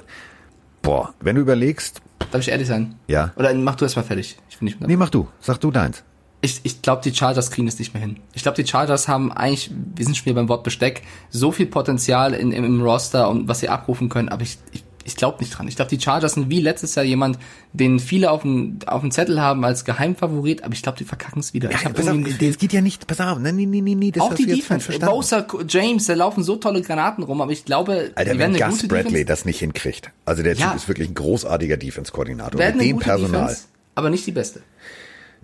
boah, wenn du überlegst. Darf ich ehrlich sein? Ja. Oder mach du erst mal fertig. Ich bin nicht Nee, mach du. Sag du deins. Ich, ich glaube, die Chargers kriegen es nicht mehr hin. Ich glaube, die Chargers haben eigentlich, wir sind schon wieder beim Wort Besteck, so viel Potenzial in, im, im Roster und was sie abrufen können, aber ich, ich ich glaube nicht dran. Ich glaube, die Chargers sind wie letztes Jahr jemand, den viele auf dem, auf dem Zettel haben als Geheimfavorit, aber ich glaube, die verkacken es wieder. Ja, ich hab pass auf, es geht ja nicht, pass auf, nee, nee, nee, nee, das Auch die Defense, Bowser, James, da laufen so tolle Granaten rum, aber ich glaube, Alter, die werden wenn eine Gus Bradley Defense. das nicht hinkriegt, also der Typ ja. ist wirklich ein großartiger Defense-Koordinator mit dem Personal. Defense, aber nicht die beste.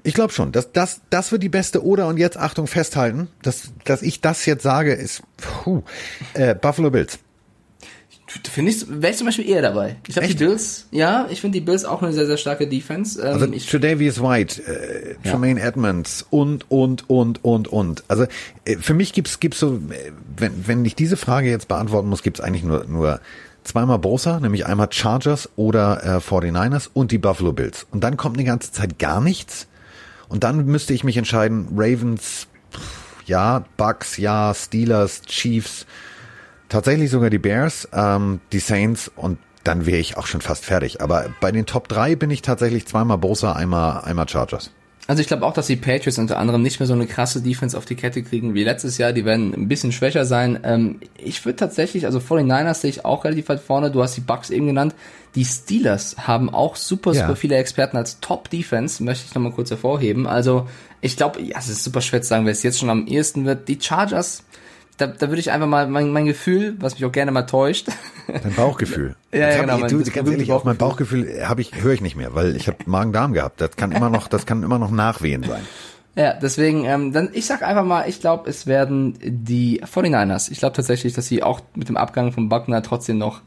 Ich glaube schon, dass das, das wird die beste oder und jetzt Achtung festhalten, dass, dass ich das jetzt sage, ist puh, äh, Buffalo Bills. Finde ich, wäre ich zum Beispiel eher dabei. Ich glaube, die Bills, ja, ich finde die Bills auch eine sehr, sehr starke Defense. Ähm, also ich, Tredavious White, äh, ja. Jermaine Edmonds und, und, und, und, und. Also äh, für mich gibt's gibt's so, äh, wenn, wenn ich diese Frage jetzt beantworten muss, gibt's eigentlich nur, nur zweimal Bosa, nämlich einmal Chargers oder äh, 49ers und die Buffalo Bills. Und dann kommt eine ganze Zeit gar nichts. Und dann müsste ich mich entscheiden, Ravens, ja, Bucks, ja, Steelers, Chiefs, Tatsächlich sogar die Bears, ähm, die Saints und dann wäre ich auch schon fast fertig. Aber bei den Top 3 bin ich tatsächlich zweimal Bosa, einmal, einmal Chargers. Also ich glaube auch, dass die Patriots unter anderem nicht mehr so eine krasse Defense auf die Kette kriegen wie letztes Jahr. Die werden ein bisschen schwächer sein. Ähm, ich würde tatsächlich, also 49ers sehe ich auch relativ weit vorne. Du hast die Bucks eben genannt. Die Steelers haben auch super, super ja. viele Experten als Top-Defense, möchte ich nochmal kurz hervorheben. Also ich glaube, ja, es ist super schwer zu sagen, wer es jetzt schon am ehesten wird. Die Chargers, da, da würde ich einfach mal mein, mein Gefühl, was mich auch gerne mal täuscht. Dein Bauchgefühl. ja, ja, genau. Ich, du, ganz ehrlich, auf mein Bauchgefühl habe ich höre ich nicht mehr, weil ich habe Magen-Darm gehabt. Das kann immer noch, das kann immer noch Nachwehen sein. Ja, deswegen, ähm, dann ich sag einfach mal, ich glaube, es werden die 49ers. Ich glaube tatsächlich, dass sie auch mit dem Abgang von Buckner trotzdem noch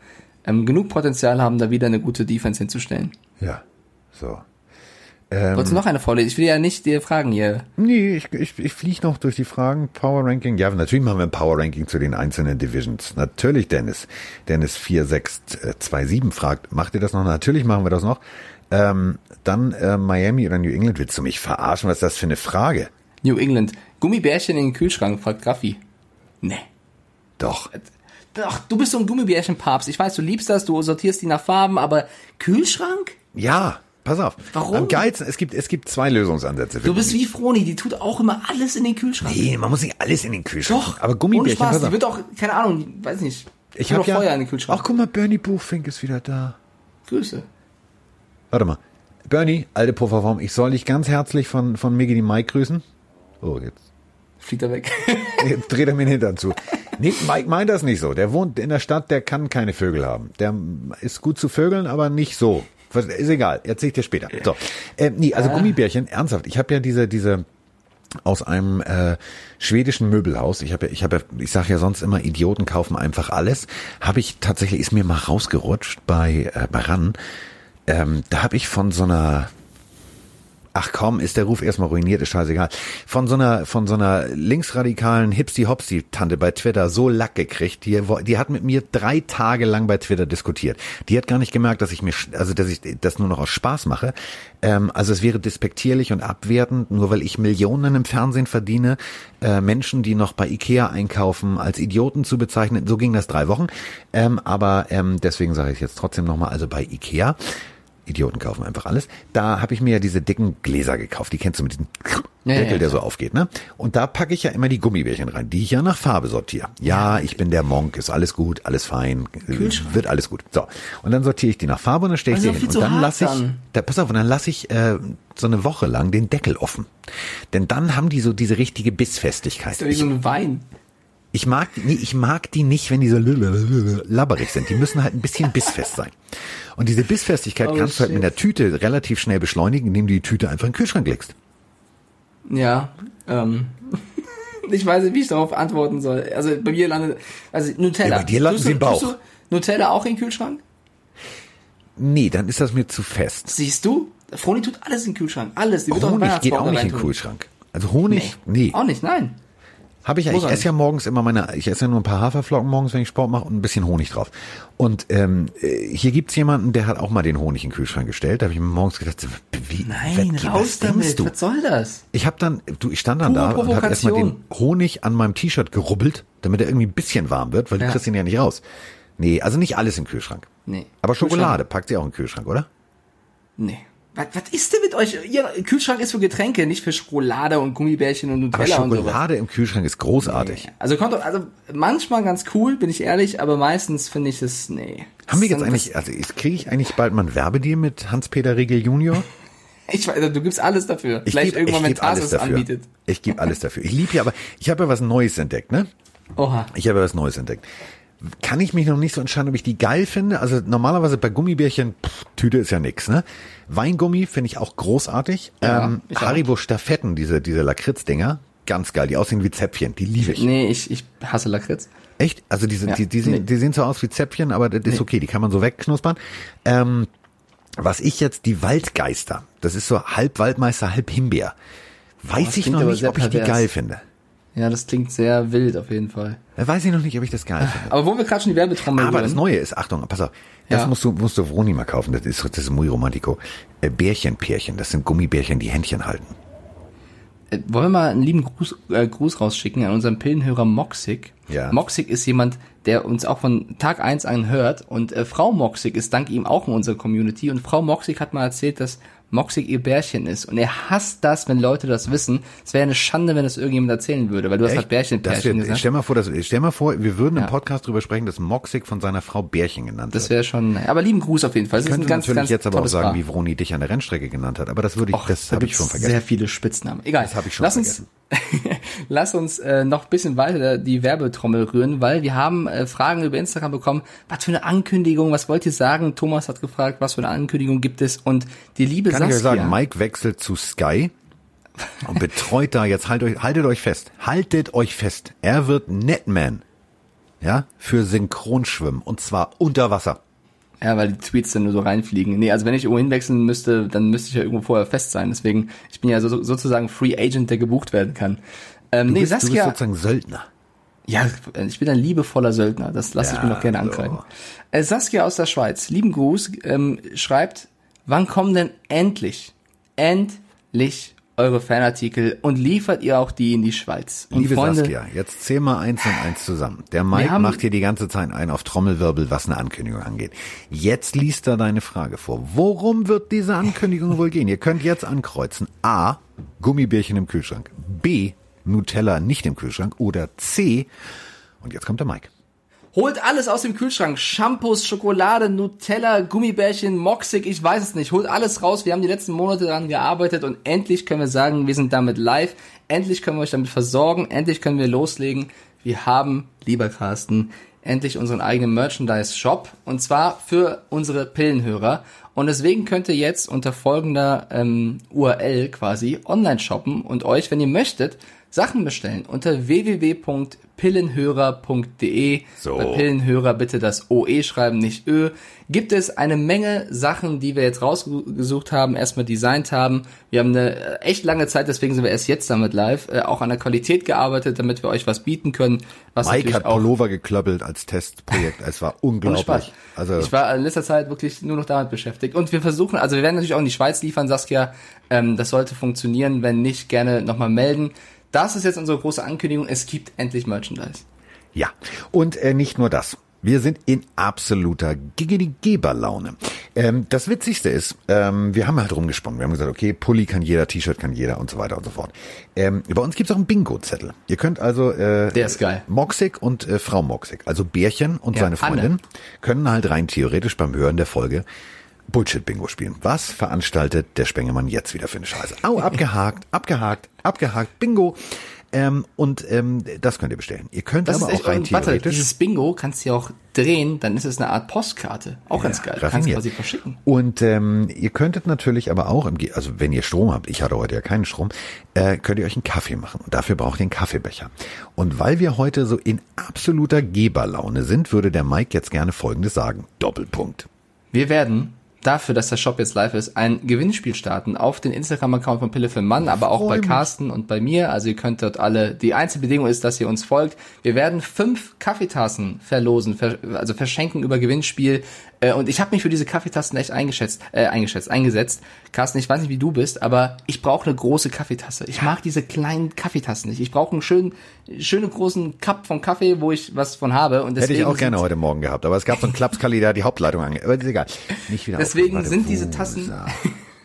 ähm, genug Potenzial haben, da wieder eine gute Defense hinzustellen. Ja, so. Ähm, Wolltest du noch eine vorlesen? Ich will ja nicht dir Fragen hier. Nee, ich, ich, ich fliege noch durch die Fragen. Power Ranking. Ja, natürlich machen wir ein Power Ranking zu den einzelnen Divisions. Natürlich, Dennis. Dennis 4627 fragt, macht ihr das noch? Natürlich machen wir das noch. Ähm, dann äh, Miami oder New England. Willst du mich verarschen? Was ist das für eine Frage? New England. Gummibärchen in den Kühlschrank, fragt Graffi. Nee. Doch. Doch, du bist so ein Gummibärchen-Papst. Ich weiß, du liebst das, du sortierst die nach Farben, aber Kühlschrank? Ja. Pass auf. Warum? Am geilsten, es gibt, es gibt zwei Lösungsansätze. Du bist wie Froni, die tut auch immer alles in den Kühlschrank. Nee, man muss nicht alles in den Kühlschrank. Doch. Aber Gummibärchen, ohne Spaß, die wird auch, keine Ahnung, weiß nicht. Ich habe ja, Feuer in den Kühlschrank. Ach, guck mal, Bernie Buchfink ist wieder da. Grüße. Warte mal. Bernie, alte Pufferform, ich soll dich ganz herzlich von, von Miggy die Mike grüßen. Oh, jetzt. Fliegt er weg. jetzt dreht er mir den Hintern zu. Nee, Mike meint das nicht so. Der wohnt in der Stadt, der kann keine Vögel haben. Der ist gut zu Vögeln, aber nicht so. Ist egal, erzähl ich dir später. So. Äh, nee, also. Gummibärchen, ernsthaft. Ich habe ja diese, diese aus einem äh, schwedischen Möbelhaus. Ich habe ja, ich habe ja, ich sage ja sonst immer, Idioten kaufen einfach alles. Habe ich tatsächlich, ist mir mal rausgerutscht bei, äh, bei RAN. Ähm, da habe ich von so einer ach komm, ist der Ruf erstmal ruiniert, ist scheißegal. Von so einer, von so einer linksradikalen Hipsy-Hopsy-Tante bei Twitter so Lack gekriegt, die, die hat mit mir drei Tage lang bei Twitter diskutiert. Die hat gar nicht gemerkt, dass ich mir, also dass ich das nur noch aus Spaß mache. Ähm, also es wäre despektierlich und abwertend, nur weil ich Millionen im Fernsehen verdiene, äh, Menschen, die noch bei Ikea einkaufen, als Idioten zu bezeichnen. So ging das drei Wochen. Ähm, aber ähm, deswegen sage ich jetzt trotzdem nochmal, also bei Ikea Idioten kaufen einfach alles. Da habe ich mir ja diese dicken Gläser gekauft. Die kennst du mit diesem Ja, Deckel, ja, der so aufgeht, ne? Und da packe ich ja immer die Gummibärchen rein, die ich ja nach Farbe sortiere. Ja, ich bin der Monk, ist alles gut, alles fein, äh, wird alles gut. So. Und dann sortiere ich die nach Farbe und dann stelle ich Also die viel hin. Und dann lasse ich, da, pass auf, und dann lasse ich äh, so eine Woche lang den Deckel offen. Denn dann haben die so diese richtige Bissfestigkeit. ist ja wie so ein Wein. Ich mag, nee, ich mag die nicht, wenn die so labberig sind. Die müssen halt ein bisschen bissfest sein. Und diese Bissfestigkeit Oh, kannst du halt shit. mit der Tüte relativ schnell beschleunigen, indem du die Tüte einfach in den Kühlschrank legst. Ja, ähm. Ich weiß nicht, wie ich darauf antworten soll. Also bei mir landet, also Nutella. Ja, bei dir landen Tust sie im Bauch. Nutella auch in den Kühlschrank? Nee, dann ist das mir zu fest. Siehst du? Froni tut alles in den Kühlschrank. Alles. Die wird auch Honig geht auch nicht in den. Kühlschrank. Also Honig, nee. Auch nicht, nein. Habe ich ja, Muss ich esse ja morgens immer meine, ich esse ja nur ein paar Haferflocken morgens, wenn ich Sport mache und ein bisschen Honig drauf. Und ähm, äh, hier gibt's jemanden, der hat auch mal den Honig in den Kühlschrank gestellt. Da habe ich mir morgens gedacht, wie, Nein, was, raus was damit. du? Was soll das? Ich habe dann, du, ich stand dann Pure da und habe erstmal den. Honig an meinem T-Shirt gerubbelt, damit er irgendwie ein bisschen warm wird, weil du Ja. kriegst ihn ja nicht raus. Nee, also nicht alles im Kühlschrank. Nee. Aber Schokolade packt sie auch in den Kühlschrank, oder? Nee. Was, was ist denn mit euch? Ihr Kühlschrank ist für Getränke, nicht für Schokolade und Gummibärchen und Aber Nutella und sowas. Schokolade im Kühlschrank ist großartig. Also kommt also manchmal ganz cool, bin ich ehrlich, aber meistens finde ich es, nee. Haben wir jetzt eigentlich, also kriege ich eigentlich bald mal ein Werbedeal mit Hans-Peter Riegel Junior? Ich weiß, also du gibst alles dafür. Ich Vielleicht geb- irgendwann, wenn Tarsus dafür. anbietet. Ich gebe alles dafür. Ich liebe ja, aber ich habe ja was Neues entdeckt, ne? Oha. Ich habe ja was Neues entdeckt. Kann ich mich noch nicht so entscheiden, ob ich die geil finde. Also normalerweise bei Gummibärchen, pff, Tüte ist ja nix, ne? Weingummi finde ich auch großartig. Ja, ähm, ich auch. Haribo Stafetten, diese, diese Lakritz-Dinger, ganz geil. Die aussehen wie Zäpfchen, die liebe ich. Nee, ich, ich hasse Lakritz. Echt? Also diese, Ja, die, die, sehen, nee. die sehen so aus wie Zäpfchen, aber das ist okay, die kann man so wegknuspern. Ähm, was ich jetzt, die Waldgeister, das ist so halb Waldmeister, halb Himbeer. Weiß das ich noch nicht, ob ich die pervers. geil finde. Ja, das klingt sehr wild auf jeden Fall. Da weiß ich noch nicht, ob ich das geil finde. Aber wo wir gerade schon die Werbetrommel Aber das Neue ist, Achtung, pass auf, das Ja. musst du, musst du Vroni mal kaufen, das ist, das ist muy romantico. Äh, Bärchenpärchen, das sind Gummibärchen, die Händchen halten. Äh, Wollen wir mal einen lieben Gruß, äh, Gruß rausschicken an unseren Pillenhörer Moxig. Ja. Moxig ist jemand, der uns auch von Tag eins an hört und äh, Frau Moxig ist dank ihm auch in unserer Community und Frau Moxig hat mal erzählt, dass Moxig ihr Bärchen ist und er hasst das, wenn Leute das wissen. Es wäre eine Schande, wenn das irgendjemand erzählen würde, weil du hast halt Bärchen, das Bärchen wird, gesagt. stell mal vor, dass, stell mal vor, wir würden im Ja. Podcast drüber sprechen, dass Moxig von seiner Frau Bärchen genannt Das wird. wäre schon, aber lieben Gruß auf jeden Fall. Das Ich ist ein ganz, natürlich ganz jetzt aber auch sagen, Paar. wie Vroni dich an der Rennstrecke genannt hat, aber das würde ich, Och, das da habe ich schon vergessen. Sehr viele Spitznamen. Egal. Das hab ich schon lass uns, lass uns äh, noch ein bisschen weiter die Werbetrommel rühren, weil wir haben äh, Fragen über Instagram bekommen. Was für eine Ankündigung? Was wollt ihr sagen? Thomas hat gefragt, was für eine Ankündigung gibt es? Und die liebe Kann ich Saskia. euch sagen, Mike wechselt zu Sky und betreut da jetzt, haltet euch, haltet euch fest, haltet euch fest, er wird Netman, ja, für Synchronschwimmen und zwar unter Wasser. Ja, weil die Tweets dann nur so reinfliegen. Nee, also wenn ich irgendwo hinwechseln müsste, dann müsste ich ja irgendwo vorher fest sein. Deswegen, ich bin ja so, sozusagen Free Agent, der gebucht werden kann. Ähm, Du, nee, bist, du bist Saskia, sozusagen Söldner. Ja, ich bin ein liebevoller Söldner. Das lasse ich mir Ja, noch gerne so. ankreiden. Äh, Saskia aus der Schweiz, lieben Gruß, ähm, schreibt, wann kommen denn endlich, endlich eure Fanartikel und liefert ihr auch die in die Schweiz? Und Liebe Freunde, Saskia, jetzt zähl mal eins und eins zusammen. Der Mike haben- macht hier die ganze Zeit ein auf Trommelwirbel, was eine Ankündigung angeht. Jetzt liest er deine Frage vor. Worum wird diese Ankündigung wohl gehen? Ihr könnt jetzt ankreuzen. A. Gummibärchen im Kühlschrank. B. Nutella nicht im Kühlschrank. Oder C. Und jetzt kommt der Mike. Holt alles aus dem Kühlschrank. Shampoos, Schokolade, Nutella, Gummibärchen, Moxig, ich weiß es nicht. Holt alles raus. Wir haben die letzten Monate daran gearbeitet und endlich können wir sagen, wir sind damit live. Endlich können wir euch damit versorgen. Endlich können wir loslegen. Wir haben, lieber Carsten, endlich unseren eigenen Merchandise-Shop und zwar für unsere Pillenhörer. Und deswegen könnt ihr jetzt unter folgender ähm, URL quasi online shoppen und euch, wenn ihr möchtet, Sachen bestellen unter www.pillenhörer.de. So. Bei Pillenhörer bitte das OE schreiben, nicht Ö. Gibt es eine Menge Sachen, die wir jetzt rausgesucht haben, erstmal designt haben. Wir haben eine äh, echt lange Zeit, deswegen sind wir erst jetzt damit live, äh, auch an der Qualität gearbeitet, damit wir euch was bieten können. Was Mike hat auch Pullover geklöppelt als Testprojekt. Es war unglaublich. Also ich war in letzter Zeit wirklich nur noch damit beschäftigt. Und wir versuchen, also wir werden natürlich auch in die Schweiz liefern, Saskia. Ähm, das sollte funktionieren. Wenn nicht, gerne nochmal melden. Das ist jetzt unsere große Ankündigung. Es gibt endlich Merchandise. Ja, und äh, nicht nur das. Wir sind in absoluter Geberlaune. Ähm, das Witzigste ist, ähm, wir haben halt rumgesponnen. Wir haben gesagt, okay, Pulli kann jeder, T-Shirt kann jeder und so weiter und so fort. Ähm, bei uns gibt's auch einen Bingo-Zettel. Ihr könnt also äh, Der ist geil. Moxig und äh, Frau Moxig, also Bärchen und Ja, seine Freundin, Anne. können halt rein theoretisch beim Hören der Folge Bullshit-Bingo spielen. Was veranstaltet der Spengemann jetzt wieder für eine Scheiße? Au, abgehakt, abgehakt, abgehakt, Bingo. Ähm, und ähm, das könnt ihr bestellen. Ihr könnt Das aber auch rein und warte, theoretisch. dieses Bingo kannst du ja auch drehen, dann ist es eine Art Postkarte. Auch ganz geil. Du kannst raffiniert. quasi verschicken. Und ähm, ihr könntet natürlich aber auch, im also wenn ihr Strom habt, ich hatte heute ja keinen Strom, äh, könnt ihr euch einen Kaffee machen. Und dafür braucht ihr einen Kaffeebecher. Und weil wir heute so in absoluter Geberlaune sind, würde der Mike jetzt gerne Folgendes sagen. Doppelpunkt. Wir werden dafür, dass der Shop jetzt live ist, ein Gewinnspiel starten auf den Instagram-Account von Pille für Mann, aber auch bei mich. Carsten und bei mir. Also ihr könnt dort alle, die einzige Bedingung ist, dass ihr uns folgt. Wir werden fünf Kaffeetassen verlosen, ver, also verschenken über Gewinnspiel. Äh, Und ich habe mich für diese Kaffeetassen echt eingeschätzt, äh, eingeschätzt, eingesetzt. Carsten, ich weiß nicht, wie du bist, aber ich brauche eine große Kaffeetasse. Ich mag diese kleinen Kaffeetassen nicht. Ich brauche einen schönen, schönen großen Cup von Kaffee, wo ich was von habe. Und Hätte deswegen ich auch gerne sind- heute Morgen gehabt, aber es gab so einen Klapskali, der die Hauptleitung ange... Aber ist egal. Nicht wieder Deswegen sind diese. Tassen,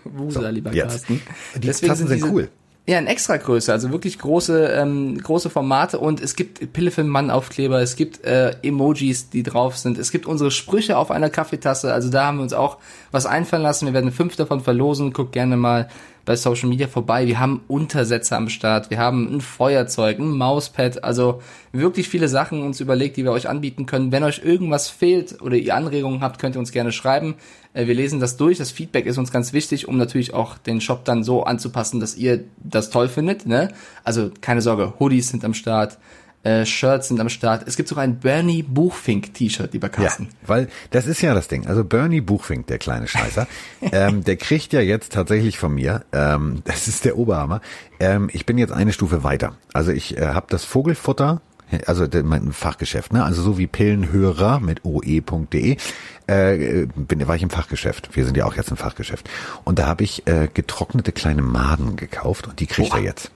Wusa, lieber jetzt. Carsten. Die Tassen sind cool. Ja, in extra Größe, also wirklich große, ähm, große Formate. Und es gibt Pille für den Mann Aufkleber, es gibt äh, Emojis, die drauf sind, es gibt unsere Sprüche auf einer Kaffeetasse, also da haben wir uns auch was einfallen lassen. Wir werden fünf davon verlosen, guckt gerne mal bei Social Media vorbei. Wir haben Untersätze am Start, wir haben ein Feuerzeug, ein Mauspad, also wirklich viele Sachen uns überlegt, die wir euch anbieten können. Wenn euch irgendwas fehlt oder ihr Anregungen habt, könnt ihr uns gerne schreiben. Äh, Wir lesen das durch. Das Feedback ist uns ganz wichtig, um natürlich auch den Shop dann so anzupassen, dass ihr das toll findet. Ne? Also keine Sorge, Hoodies sind am Start, äh, Shirts sind am Start. Es gibt sogar ein Bernie Buchfink T-Shirt, lieber Ja, Carsten. weil das ist ja das Ding. Also Bernie Buchfink, der kleine Scheißer, ähm, der kriegt ja jetzt tatsächlich von mir, ähm, das ist der Oberhammer, ähm, ich bin jetzt eine Stufe weiter. Also ich äh, habe das Vogelfutter, also mein Fachgeschäft, ne? Also so wie Pillenhörer mit oe.de, äh, bin, war ich im Fachgeschäft. Wir sind ja auch jetzt im Fachgeschäft. Und da habe ich äh, getrocknete kleine Maden gekauft und die kriegt Boah. er jetzt.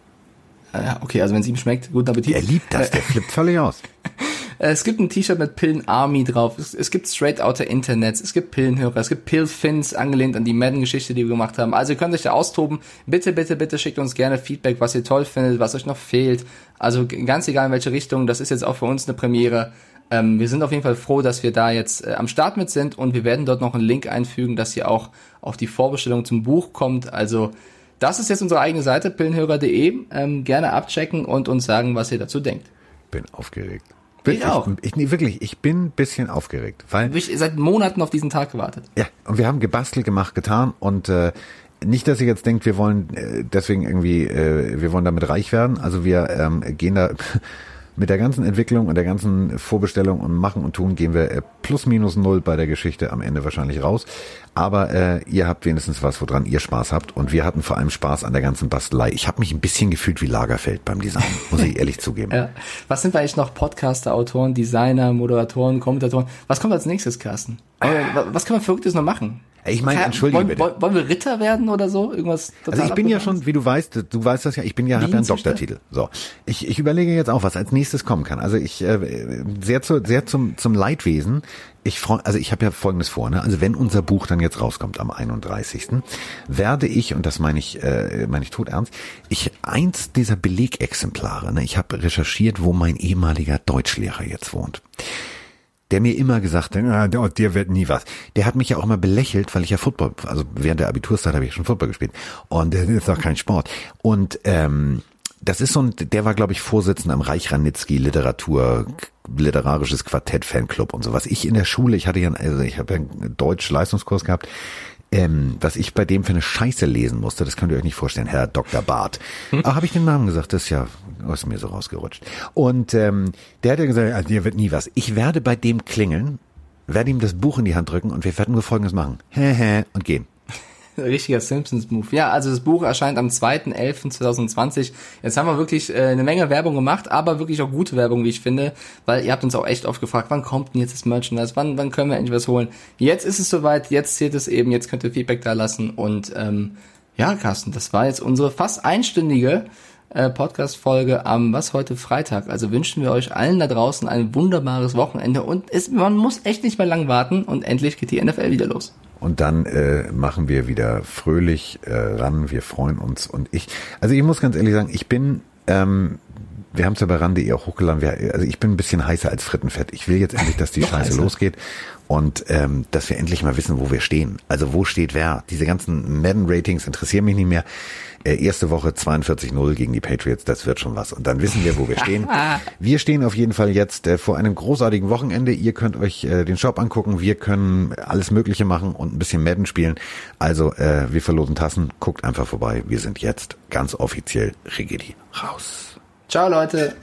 Äh, ja, okay, also wenn es ihm schmeckt, guten Appetit. Er liebt das, der flippt völlig aus. Äh, Es gibt ein T-Shirt mit Pillen Army drauf. Es, es gibt Straight Outer Internets. Es gibt Pillenhörer. Es gibt Pillfins, angelehnt an die Madden-Geschichte, die wir gemacht haben. Also ihr könnt euch da austoben. Bitte, bitte, bitte schickt uns gerne Feedback, was ihr toll findet, was euch noch fehlt. Also ganz egal in welche Richtung. Das ist jetzt auch für uns eine Premiere. Ähm, wir sind auf jeden Fall froh, dass wir da jetzt äh, am Start mit sind und wir werden dort noch einen Link einfügen, dass ihr auch auf die Vorbestellung zum Buch kommt. Also das ist jetzt unsere eigene Seite, pillenhörer.de. Ähm, gerne abchecken und uns sagen, was ihr dazu denkt. Bin aufgeregt. Ich auch. Ich, nee, wirklich, ich bin ein bisschen aufgeregt, weil Ich seit Monaten auf diesen Tag gewartet. Ja, und wir haben gebastelt, gemacht, getan und äh, nicht, dass ihr jetzt denkt, wir wollen äh, deswegen irgendwie, äh, wir wollen damit reich werden. Also wir ähm, gehen da mit der ganzen Entwicklung und der ganzen Vorbestellung und Machen und Tun gehen wir äh, plus minus null bei der Geschichte am Ende wahrscheinlich raus. Aber äh, ihr habt wenigstens was, woran ihr Spaß habt. Und wir hatten vor allem Spaß an der ganzen Bastelei. Ich habe mich ein bisschen gefühlt wie Lagerfeld beim Design, muss ich ehrlich zugeben. Ja. Was sind wir eigentlich noch? Podcaster, Autoren, Designer, Moderatoren, Kommentatoren. Was kommt als nächstes, Carsten? Wa- Was können wir Verrücktes noch machen? Ich meine, entschuldige wollen, bitte. wollen- wir Ritter werden oder so? Irgendwas Also ich bin ja schon, wie du weißt, du weißt das ja, ich bin ja, habe ja einen? Doktortitel. So, ich, ich überlege jetzt auch, was als nächstes kommen kann. Also ich äh, sehr zu, sehr zum zum Leidwesen. Ich freue, also ich habe ja Folgendes vor. Ne? Also wenn unser Buch dann jetzt rauskommt am 31. werde ich und das meine ich, äh, meine ich tot ernst, ich eins dieser Belegexemplare. Ne? Ich habe recherchiert, wo mein ehemaliger Deutschlehrer jetzt wohnt der mir immer gesagt hat, ah, dir wird nie was. Der hat mich ja auch immer belächelt, weil ich ja Football, also während der Abiturszeit habe ich schon Football gespielt. Und das ist doch kein Sport. Und ähm, das ist so ein, der war, glaube ich, Vorsitzender am Reich Literatur, literarisches Quartett Fanclub und so. Was ich in der Schule, ich hatte ja, also ich habe ja einen Deutsch-Leistungskurs gehabt, ähm, was ich bei dem für eine Scheiße lesen musste, das könnt ihr euch nicht vorstellen, Herr Dr. Barth. Ah, habe ich den Namen gesagt, das ist ja aus mir so rausgerutscht. Und ähm, der hat ja gesagt, ah, dir wird nie was. Ich werde bei dem klingeln, werde ihm das Buch in die Hand drücken und wir werden nur Folgendes machen. Hä, hä, und gehen. Richtiger Simpsons-Move. Ja, also das Buch erscheint am 2.11.2020. Jetzt haben wir wirklich äh, eine Menge Werbung gemacht, aber wirklich auch gute Werbung, wie ich finde, weil ihr habt uns auch echt oft gefragt, wann kommt denn jetzt das Merchandise, wann, wann können wir endlich was holen. Jetzt ist es soweit, jetzt zählt es eben, jetzt könnt ihr Feedback da lassen und ähm, ja, Carsten, das war jetzt unsere fast einstündige äh, Podcast-Folge am, was heute Freitag. Also wünschen wir euch allen da draußen ein wunderbares Wochenende und es, man muss echt nicht mehr lang warten und endlich geht die NFL wieder los. Und dann äh, machen wir wieder fröhlich äh, ran. Wir freuen uns. Und ich, also ich muss ganz ehrlich sagen, ich bin ähm, wir haben es ja bei Rande auch hochgeladen. Wir, also ich bin ein bisschen heißer als Frittenfett. Ich will jetzt endlich, dass die Scheiße heißer. losgeht und ähm, dass wir endlich mal wissen, wo wir stehen. Also wo steht wer? Diese ganzen Madden-Ratings interessieren mich nicht mehr. Äh, erste Woche 42-0 gegen die Patriots, das wird schon was. Und dann wissen wir, wo wir stehen. wir stehen auf jeden Fall jetzt äh, vor einem großartigen Wochenende. Ihr könnt euch äh, den Shop angucken. Wir können alles Mögliche machen und ein bisschen Madden spielen. Also äh, wir verlosen Tassen. Guckt einfach vorbei. Wir sind jetzt ganz offiziell Rigidi raus. Ciao, Leute.